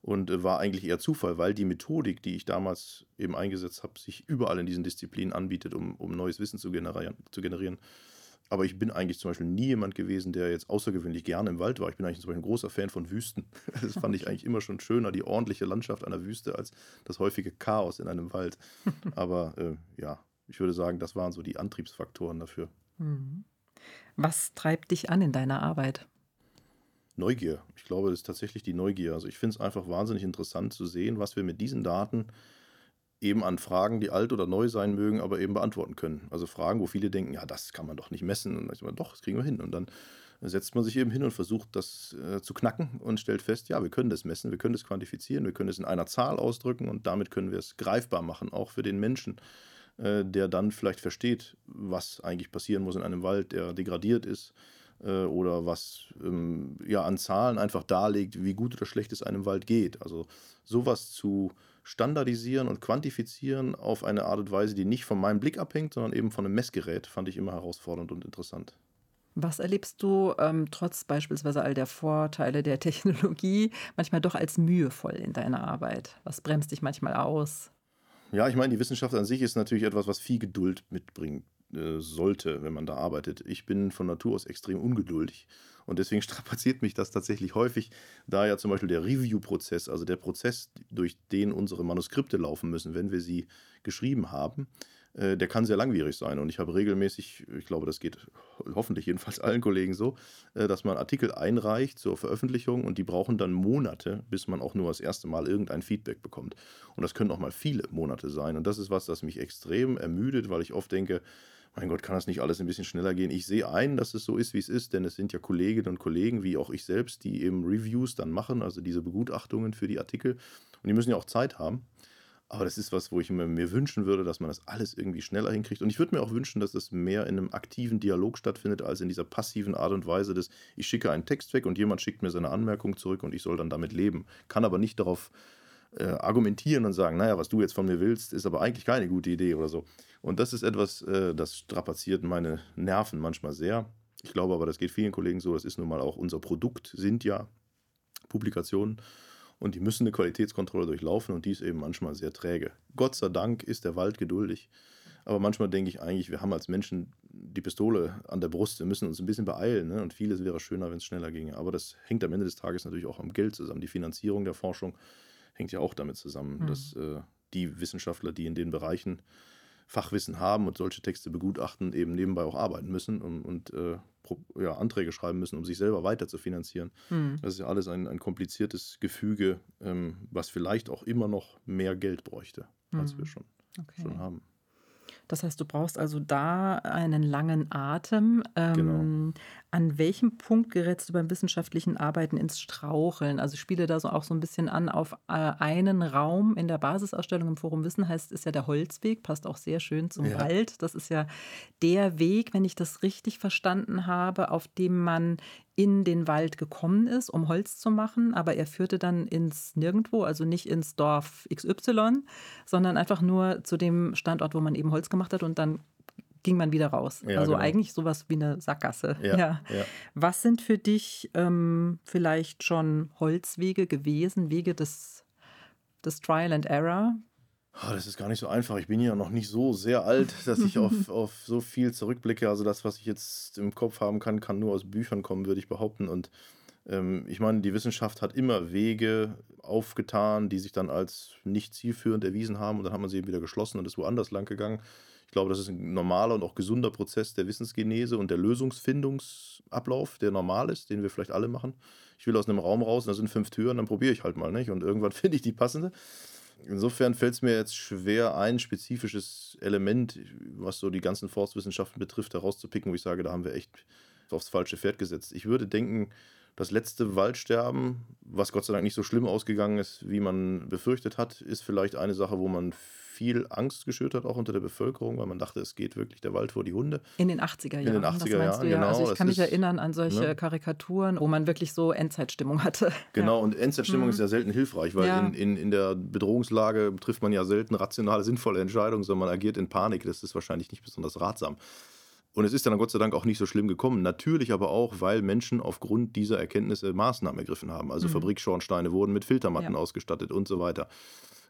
und äh, war eigentlich eher Zufall, weil die Methodik, die ich damals eben eingesetzt habe, sich überall in diesen Disziplinen anbietet, um, um neues Wissen zu generieren, zu generieren. Aber ich bin eigentlich zum Beispiel nie jemand gewesen, der jetzt außergewöhnlich gerne im Wald war. Ich bin eigentlich zum Beispiel ein großer Fan von Wüsten. Das fand ich eigentlich immer schon schöner, die ordentliche Landschaft einer Wüste, als das häufige Chaos in einem Wald. Aber äh, ja, ich würde sagen, das waren so die Antriebsfaktoren dafür. Mhm. Was treibt dich an in deiner Arbeit? Neugier. Ich glaube, das ist tatsächlich die Neugier. Also ich finde es einfach wahnsinnig interessant zu sehen, was wir mit diesen Daten eben an Fragen, die alt oder neu sein mögen, aber eben beantworten können. Also Fragen, wo viele denken, ja, das kann man doch nicht messen. Und dann ich immer, doch, das kriegen wir hin. Und dann setzt man sich eben hin und versucht, das äh, zu knacken und stellt fest, ja, wir können das messen, wir können das quantifizieren, wir können es in einer Zahl ausdrücken und damit können wir es greifbar machen, auch für den Menschen, äh, der dann vielleicht versteht, was eigentlich passieren muss in einem Wald, der degradiert ist äh, oder was ähm, ja an Zahlen einfach darlegt, wie gut oder schlecht es einem Wald geht. Also sowas zu standardisieren und quantifizieren auf eine Art und Weise, die nicht von meinem Blick abhängt, sondern eben von einem Messgerät, fand ich immer herausfordernd und interessant. Was erlebst du ähm, trotz beispielsweise all der Vorteile der Technologie manchmal doch als mühevoll in deiner Arbeit? Was bremst dich manchmal aus? Ja, ich meine, die Wissenschaft an sich ist natürlich etwas, was viel Geduld mitbringt. Äh, sollte, wenn man da arbeitet. Ich bin von Natur aus extrem ungeduldig und deswegen strapaziert mich das tatsächlich häufig, da ja zum Beispiel der Review-Prozess, also der Prozess, durch den unsere Manuskripte laufen müssen, wenn wir sie geschrieben haben, äh, der kann sehr langwierig sein. Und ich habe regelmäßig, ich glaube, das geht hoffentlich jedenfalls allen Kollegen so, äh, dass man Artikel einreicht zur Veröffentlichung und die brauchen dann Monate, bis man auch nur das erste Mal irgendein Feedback bekommt. Und das können auch mal viele Monate sein. Und das ist was, das mich extrem ermüdet, weil ich oft denke, mein Gott, kann das nicht alles ein bisschen schneller gehen? Ich sehe ein, dass es so ist, wie es ist, denn es sind ja Kolleginnen und Kollegen, wie auch ich selbst, die eben Reviews dann machen, also diese Begutachtungen für die Artikel. Und die müssen ja auch Zeit haben. Aber das ist was, wo ich mir wünschen würde, dass man das alles irgendwie schneller hinkriegt. Und ich würde mir auch wünschen, dass das mehr in einem aktiven Dialog stattfindet, als in dieser passiven Art und Weise des, ich schicke einen Text weg und jemand schickt mir seine Anmerkung zurück und ich soll dann damit leben. Kann aber nicht darauf äh, argumentieren und sagen, naja, was du jetzt von mir willst, ist aber eigentlich keine gute Idee oder so. Und das ist etwas, äh, das strapaziert meine Nerven manchmal sehr. Ich glaube aber, das geht vielen Kollegen so. Das ist nun mal auch unser Produkt, sind ja Publikationen und die müssen eine Qualitätskontrolle durchlaufen und die ist eben manchmal sehr träge. Gott sei Dank ist der Wald geduldig. Aber manchmal denke ich eigentlich, wir haben als Menschen die Pistole an der Brust, wir müssen uns ein bisschen beeilen. Ne? Und vieles wäre schöner, wenn es schneller ginge. Aber das hängt am Ende des Tages natürlich auch am Geld zusammen. Die Finanzierung der Forschung hängt ja auch damit zusammen, mhm. dass äh, die Wissenschaftler, die in den Bereichen Fachwissen haben und solche Texte begutachten, eben nebenbei auch arbeiten müssen und, und äh, ja, Anträge schreiben müssen, um sich selber weiter zu finanzieren. Mhm. Das ist ja alles ein, ein kompliziertes Gefüge, ähm, was vielleicht auch immer noch mehr Geld bräuchte, als mhm. wir schon, okay. schon haben. Das heißt, du brauchst also da einen langen Atem. Ähm, genau. An welchem Punkt gerätst du beim wissenschaftlichen Arbeiten ins Straucheln? Also ich spiele da so auch so ein bisschen an auf äh, einen Raum in der Basisausstellung im Forum Wissen heißt, ist ja der Holzweg, passt auch sehr schön zum ja. Wald. Das ist ja der Weg, wenn ich das richtig verstanden habe, auf dem man in den Wald gekommen ist, um Holz zu machen, aber er führte dann ins Nirgendwo, also nicht ins Dorf XY, sondern einfach nur zu dem Standort, wo man eben Holz gemacht hat und dann ging man wieder raus. Ja, also genau. eigentlich sowas wie eine Sackgasse. Ja, ja. Was sind für dich ähm, vielleicht schon Holzwege gewesen, Wege des, des Trial and Error? Oh, das ist gar nicht so einfach. Ich bin ja noch nicht so sehr alt, dass ich auf, auf so viel zurückblicke. Also das, was ich jetzt im Kopf haben kann, kann nur aus Büchern kommen, würde ich behaupten. Und ähm, ich meine, die Wissenschaft hat immer Wege aufgetan, die sich dann als nicht zielführend erwiesen haben. Und dann hat man sie eben wieder geschlossen und ist woanders lang gegangen. Ich glaube, das ist ein normaler und auch gesunder Prozess der Wissensgenese und der Lösungsfindungsablauf, der normal ist, den wir vielleicht alle machen. Ich will aus einem Raum raus, da sind fünf Türen, dann probiere ich halt mal, nicht? Und irgendwann finde ich die passende. Insofern fällt es mir jetzt schwer, ein spezifisches Element, was so die ganzen Forstwissenschaften betrifft, herauszupicken, wo ich sage, da haben wir echt aufs falsche Pferd gesetzt. Ich würde denken, das letzte Waldsterben, was Gott sei Dank nicht so schlimm ausgegangen ist, wie man befürchtet hat, ist vielleicht eine Sache, wo man viel Angst geschürt hat, auch unter der Bevölkerung, weil man dachte, es geht wirklich der Wald vor die Hunde. In den 80er Jahren. In den 80er Jahren, ja. genau. Also ich kann mich erinnern an solche ne? Karikaturen, wo man wirklich so Endzeitstimmung hatte. Genau, ja. und Endzeitstimmung mhm. ist ja selten hilfreich, weil ja. in, in, in der Bedrohungslage trifft man ja selten rationale, sinnvolle Entscheidungen, sondern man agiert in Panik. Das ist wahrscheinlich nicht besonders ratsam. Und es ist dann Gott sei Dank auch nicht so schlimm gekommen. Natürlich aber auch, weil Menschen aufgrund dieser Erkenntnisse Maßnahmen ergriffen haben. Also mhm. Fabrikschornsteine wurden mit Filtermatten ja. ausgestattet und so weiter.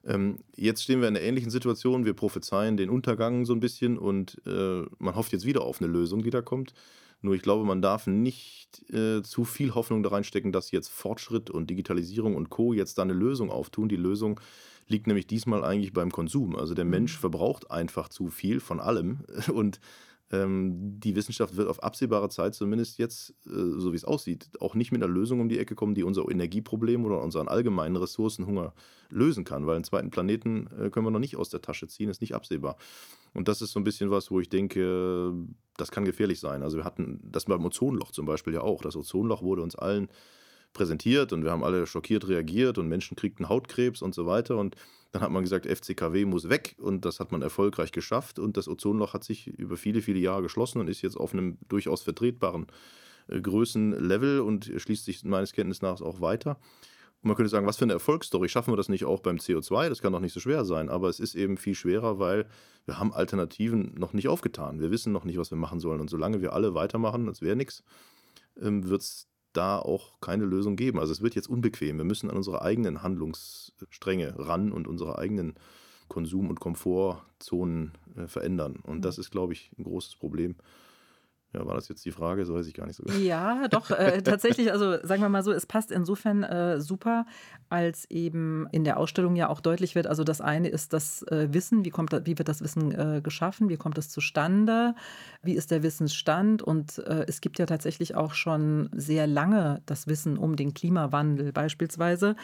Ähm, jetzt stehen wir in einer ähnlichen Situation. Wir prophezeien den Untergang so ein bisschen und äh, man hofft jetzt wieder auf eine Lösung, die da kommt. Nur ich glaube, man darf nicht äh, zu viel Hoffnung da reinstecken, dass jetzt Fortschritt und Digitalisierung und Co. jetzt da eine Lösung auftun. Die Lösung liegt nämlich diesmal eigentlich beim Konsum. Also der mhm. Mensch verbraucht einfach zu viel von allem und die Wissenschaft wird auf absehbare Zeit zumindest jetzt, äh, so wie es aussieht, auch nicht mit einer Lösung um die Ecke kommen, die unser Energieproblem oder unseren allgemeinen Ressourcenhunger lösen kann, weil einen zweiten Planeten äh, können wir noch nicht aus der Tasche ziehen, ist nicht absehbar. Und das ist so ein bisschen was, wo ich denke, das kann gefährlich sein. Also wir hatten das beim Ozonloch zum Beispiel ja auch. Das Ozonloch wurde uns allen präsentiert und wir haben alle schockiert reagiert und Menschen kriegten Hautkrebs und so weiter. Und dann hat man gesagt, FCKW muss weg und das hat man erfolgreich geschafft und das Ozonloch hat sich über viele, viele Jahre geschlossen und ist jetzt auf einem durchaus vertretbaren äh, Größenlevel und schließt sich meines Kenntnisses nach auch weiter. Und man könnte sagen, was für eine Erfolgsstory, schaffen wir das nicht auch beim CO2? Das kann doch nicht so schwer sein, aber es ist eben viel schwerer, weil wir haben Alternativen noch nicht aufgetan. Wir wissen noch nicht, was wir machen sollen und solange wir alle weitermachen, als wäre nichts, ähm, wird es da auch keine Lösung geben. Also es wird jetzt unbequem. Wir müssen an unsere eigenen Handlungsstränge ran und unsere eigenen Konsum- und Komfortzonen äh, verändern. Und mhm. das ist, glaube ich, ein großes Problem. Ja, war das jetzt die Frage? So weiß ich gar nicht so genau. Ja, doch, äh, tatsächlich, also sagen wir mal so, es passt insofern äh, super, als eben in der Ausstellung ja auch deutlich wird, also das eine ist das äh, Wissen, wie, kommt, wie wird das Wissen äh, geschaffen, wie kommt es zustande, wie ist der Wissensstand und äh, es gibt ja tatsächlich auch schon sehr lange das Wissen um den Klimawandel beispielsweise.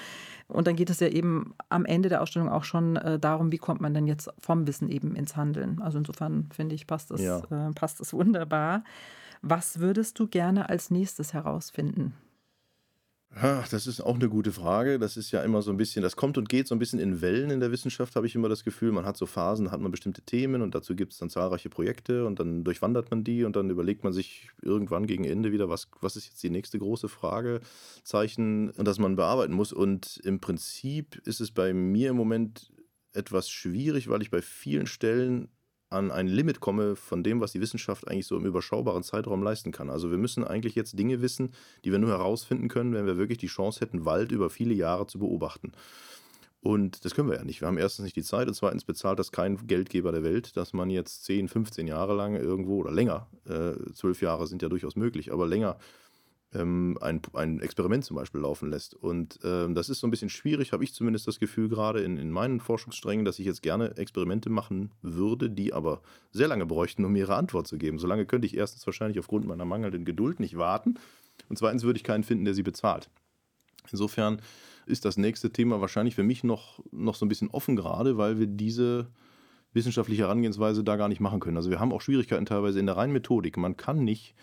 Und dann geht es ja eben am Ende der Ausstellung auch schon äh, darum, wie kommt man denn jetzt vom Wissen eben ins Handeln. Also insofern finde ich, passt das, ja. passt das wunderbar. Was würdest du gerne als nächstes herausfinden? Das ist auch eine gute Frage. Das ist ja immer so ein bisschen, das kommt und geht so ein bisschen in Wellen in der Wissenschaft, habe ich immer das Gefühl. Man hat so Phasen, hat man bestimmte Themen und dazu gibt es dann zahlreiche Projekte und dann durchwandert man die und dann überlegt man sich irgendwann gegen Ende wieder, was, was ist jetzt die nächste große Fragezeichen, das man bearbeiten muss. Und im Prinzip ist es bei mir im Moment etwas schwierig, weil ich bei vielen Stellen an ein Limit komme von dem, was die Wissenschaft eigentlich so im überschaubaren Zeitraum leisten kann. Also wir müssen eigentlich jetzt Dinge wissen, die wir nur herausfinden können, wenn wir wirklich die Chance hätten, Wald über viele Jahre zu beobachten. Und das können wir ja nicht. Wir haben erstens nicht die Zeit und zweitens bezahlt das kein Geldgeber der Welt, dass man jetzt 10, 15 Jahre lang irgendwo oder länger, äh, zwölf äh, Jahre sind ja durchaus möglich, aber länger ähm, ein, ein Experiment zum Beispiel laufen lässt. Und ähm, das ist so ein bisschen schwierig, habe ich zumindest das Gefühl, gerade in, in meinen Forschungssträngen, dass ich jetzt gerne Experimente machen würde, die aber sehr lange bräuchten, um ihre Antwort zu geben. Solange könnte ich erstens wahrscheinlich aufgrund meiner mangelnden Geduld nicht warten und zweitens würde ich keinen finden, der sie bezahlt. Insofern ist das nächste Thema wahrscheinlich für mich noch, noch so ein bisschen offen gerade, weil wir diese wissenschaftliche Herangehensweise da gar nicht machen können. Also wir haben auch Schwierigkeiten teilweise in der reinen Methodik. Man kann nicht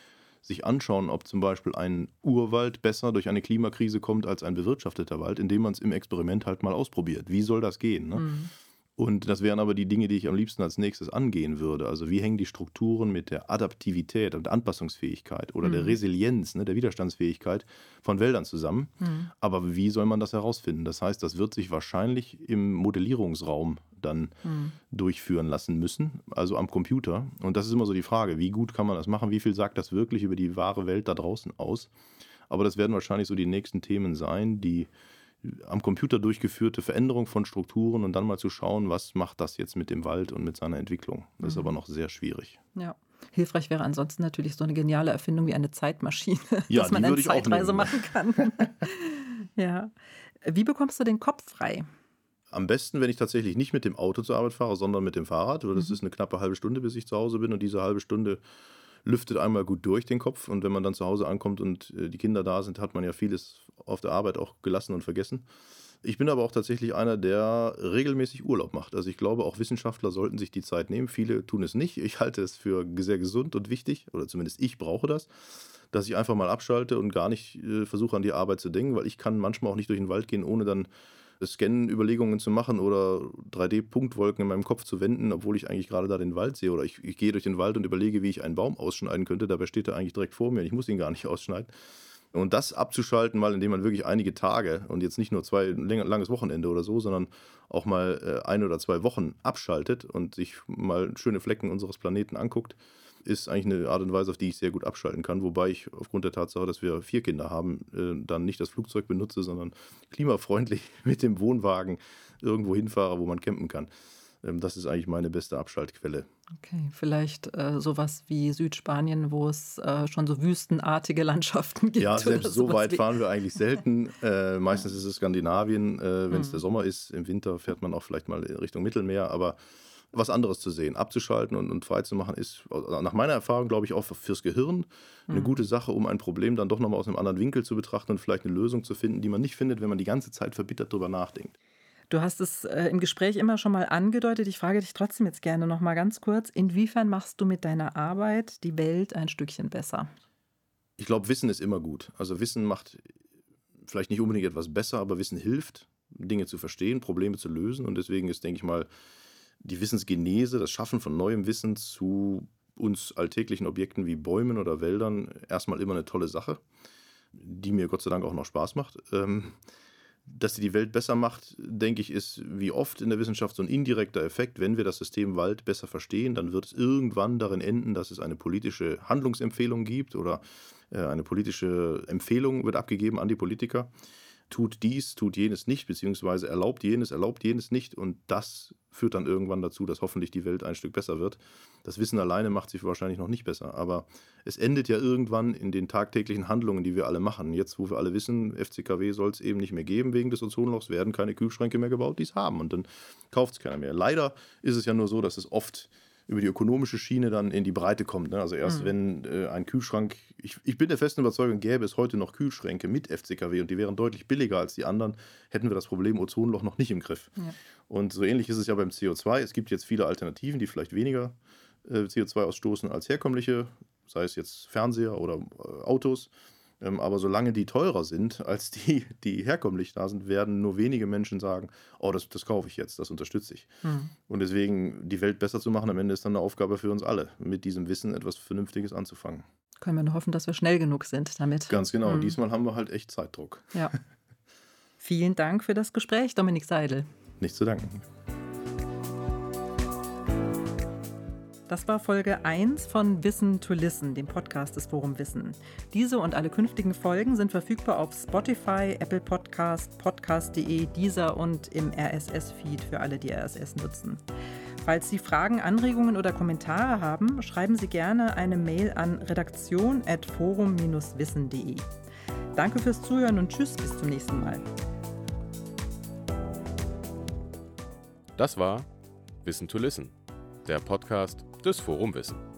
sich anschauen, ob zum Beispiel ein Urwald besser durch eine Klimakrise kommt als ein bewirtschafteter Wald, indem man es im Experiment halt mal ausprobiert. Wie soll das gehen? Ne? Mhm. Und das wären aber die Dinge, die ich am liebsten als nächstes angehen würde. Also wie hängen die Strukturen mit der Adaptivität und Anpassungsfähigkeit oder mhm. der Resilienz, ne, der Widerstandsfähigkeit von Wäldern zusammen. Mhm. Aber wie soll man das herausfinden? Das heißt, das wird sich wahrscheinlich im Modellierungsraum dann mhm. durchführen lassen müssen, also am Computer. Und das ist immer so die Frage, wie gut kann man das machen? Wie viel sagt das wirklich über die wahre Welt da draußen aus? Aber das werden wahrscheinlich so die nächsten Themen sein, die am Computer durchgeführte Veränderung von Strukturen und dann mal zu schauen, was macht das jetzt mit dem Wald und mit seiner Entwicklung. Das mhm. ist aber noch sehr schwierig. Ja. Hilfreich wäre ansonsten natürlich so eine geniale Erfindung wie eine Zeitmaschine, ja, dass man eine Zeitreise machen kann. ja. Wie bekommst du den Kopf frei? Am besten, wenn ich tatsächlich nicht mit dem Auto zur Arbeit fahre, sondern mit dem Fahrrad. Das mhm. ist eine knappe halbe Stunde, bis ich zu Hause bin. Und diese halbe Stunde lüftet einmal gut durch den Kopf. Und wenn man dann zu Hause ankommt und äh, die Kinder da sind, hat man ja vieles auf der Arbeit auch gelassen und vergessen. Ich bin aber auch tatsächlich einer, der regelmäßig Urlaub macht. Also ich glaube, auch Wissenschaftler sollten sich die Zeit nehmen. Viele tun es nicht. Ich halte es für sehr gesund und wichtig, oder zumindest ich brauche das, dass ich einfach mal abschalte und gar nicht äh, versuche an die Arbeit zu denken, weil ich kann manchmal auch nicht durch den Wald gehen, ohne dann Scan-Überlegungen zu machen oder 3D-Punktwolken in meinem Kopf zu wenden, obwohl ich eigentlich gerade da den Wald sehe. Oder ich, ich, gehe durch den Wald und überlege, wie ich einen Baum ausschneiden könnte. Dabei steht er eigentlich direkt vor mir und ich muss ihn gar nicht ausschneiden. Und das abzuschalten, mal indem man wirklich einige Tage und jetzt nicht nur zwei langes Wochenende oder so, sondern auch mal äh, ein oder zwei Wochen abschaltet und sich mal schöne Flecken unseres Planeten anguckt, ist eigentlich eine Art und Weise, auf die ich sehr gut abschalten kann. Wobei ich aufgrund der Tatsache, dass wir vier Kinder haben, äh, dann nicht das Flugzeug benutze, sondern klimafreundlich mit dem Wohnwagen irgendwo hinfahre, wo man campen kann. Ähm, das ist eigentlich meine beste Abschaltquelle. Okay, vielleicht äh, sowas wie Südspanien, wo es äh, schon so wüstenartige Landschaften gibt. Ja, selbst so weit fahren wir eigentlich selten. Äh, meistens ist es Skandinavien, äh, wenn es hm. der Sommer ist. Im Winter fährt man auch vielleicht mal Richtung Mittelmeer, aber was anderes zu sehen. Abzuschalten und, und frei zu machen ist nach meiner Erfahrung, glaube ich, auch fürs Gehirn eine mhm. gute Sache, um ein Problem dann doch nochmal aus einem anderen Winkel zu betrachten und vielleicht eine Lösung zu finden, die man nicht findet, wenn man die ganze Zeit verbittert darüber nachdenkt. Du hast es äh, im Gespräch immer schon mal angedeutet. Ich frage dich trotzdem jetzt gerne noch mal ganz kurz: Inwiefern machst du mit deiner Arbeit die Welt ein Stückchen besser? Ich glaube, Wissen ist immer gut. Also Wissen macht vielleicht nicht unbedingt etwas besser, aber Wissen hilft, Dinge zu verstehen, Probleme zu lösen. Und deswegen ist, denke ich mal, die Wissensgenese, das Schaffen von neuem Wissen zu uns alltäglichen Objekten wie Bäumen oder Wäldern erstmal immer eine tolle Sache, die mir Gott sei Dank auch noch Spaß macht. Ähm, dass sie die Welt besser macht, denke ich, ist wie oft in der Wissenschaft so ein indirekter Effekt. Wenn wir das System Wald besser verstehen, dann wird es irgendwann darin enden, dass es eine politische Handlungsempfehlung gibt oder äh, eine politische Empfehlung wird abgegeben an die Politiker tut dies, tut jenes nicht, beziehungsweise erlaubt jenes, erlaubt jenes nicht. Und das führt dann irgendwann dazu, dass hoffentlich die Welt ein Stück besser wird. Das Wissen alleine macht sich wahrscheinlich noch nicht besser, aber es endet ja irgendwann in den tagtäglichen Handlungen, die wir alle machen. Jetzt, wo wir alle wissen, FCKW soll es eben nicht mehr geben wegen des Ozonlochs, werden keine Kühlschränke mehr gebaut, die es haben. Und dann kauft es keiner mehr. Leider ist es ja nur so, dass es oft über die ökonomische Schiene dann in die Breite kommt. Ne? Also erst mhm. wenn äh, ein Kühlschrank, ich, ich bin der festen Überzeugung, gäbe es heute noch Kühlschränke mit FCKW und die wären deutlich billiger als die anderen, hätten wir das Problem Ozonloch noch nicht im Griff. Ja. Und so ähnlich ist es ja beim CO2. Es gibt jetzt viele Alternativen, die vielleicht weniger äh, CO2 ausstoßen als herkömmliche, sei es jetzt Fernseher oder äh, Autos. Ähm, aber solange die teurer sind als die, die herkömmlich da sind, werden nur wenige Menschen sagen, oh, das, das kaufe ich jetzt, das unterstütze ich. Mhm. Und deswegen die Welt besser zu machen, am Ende ist dann eine Aufgabe für uns alle, mit diesem Wissen etwas Vernünftiges anzufangen. Können wir nur hoffen, dass wir schnell genug sind damit. Ganz genau. Mhm. Diesmal haben wir halt echt Zeitdruck. Ja. Vielen Dank für das Gespräch, Dominik Seidel. Nicht zu danken. Das war Folge 1 von Wissen to Listen, dem Podcast des Forum Wissen. Diese und alle künftigen Folgen sind verfügbar auf Spotify, Apple Podcast, podcast.de, Deezer und im RSS-Feed für alle, die RSS nutzen. Falls Sie Fragen, Anregungen oder Kommentare haben, schreiben Sie gerne eine Mail an redaktion.forum-wissen.de. Danke fürs Zuhören und Tschüss, bis zum nächsten Mal. Das war Wissen to Listen, der Podcast des Forum Wissen.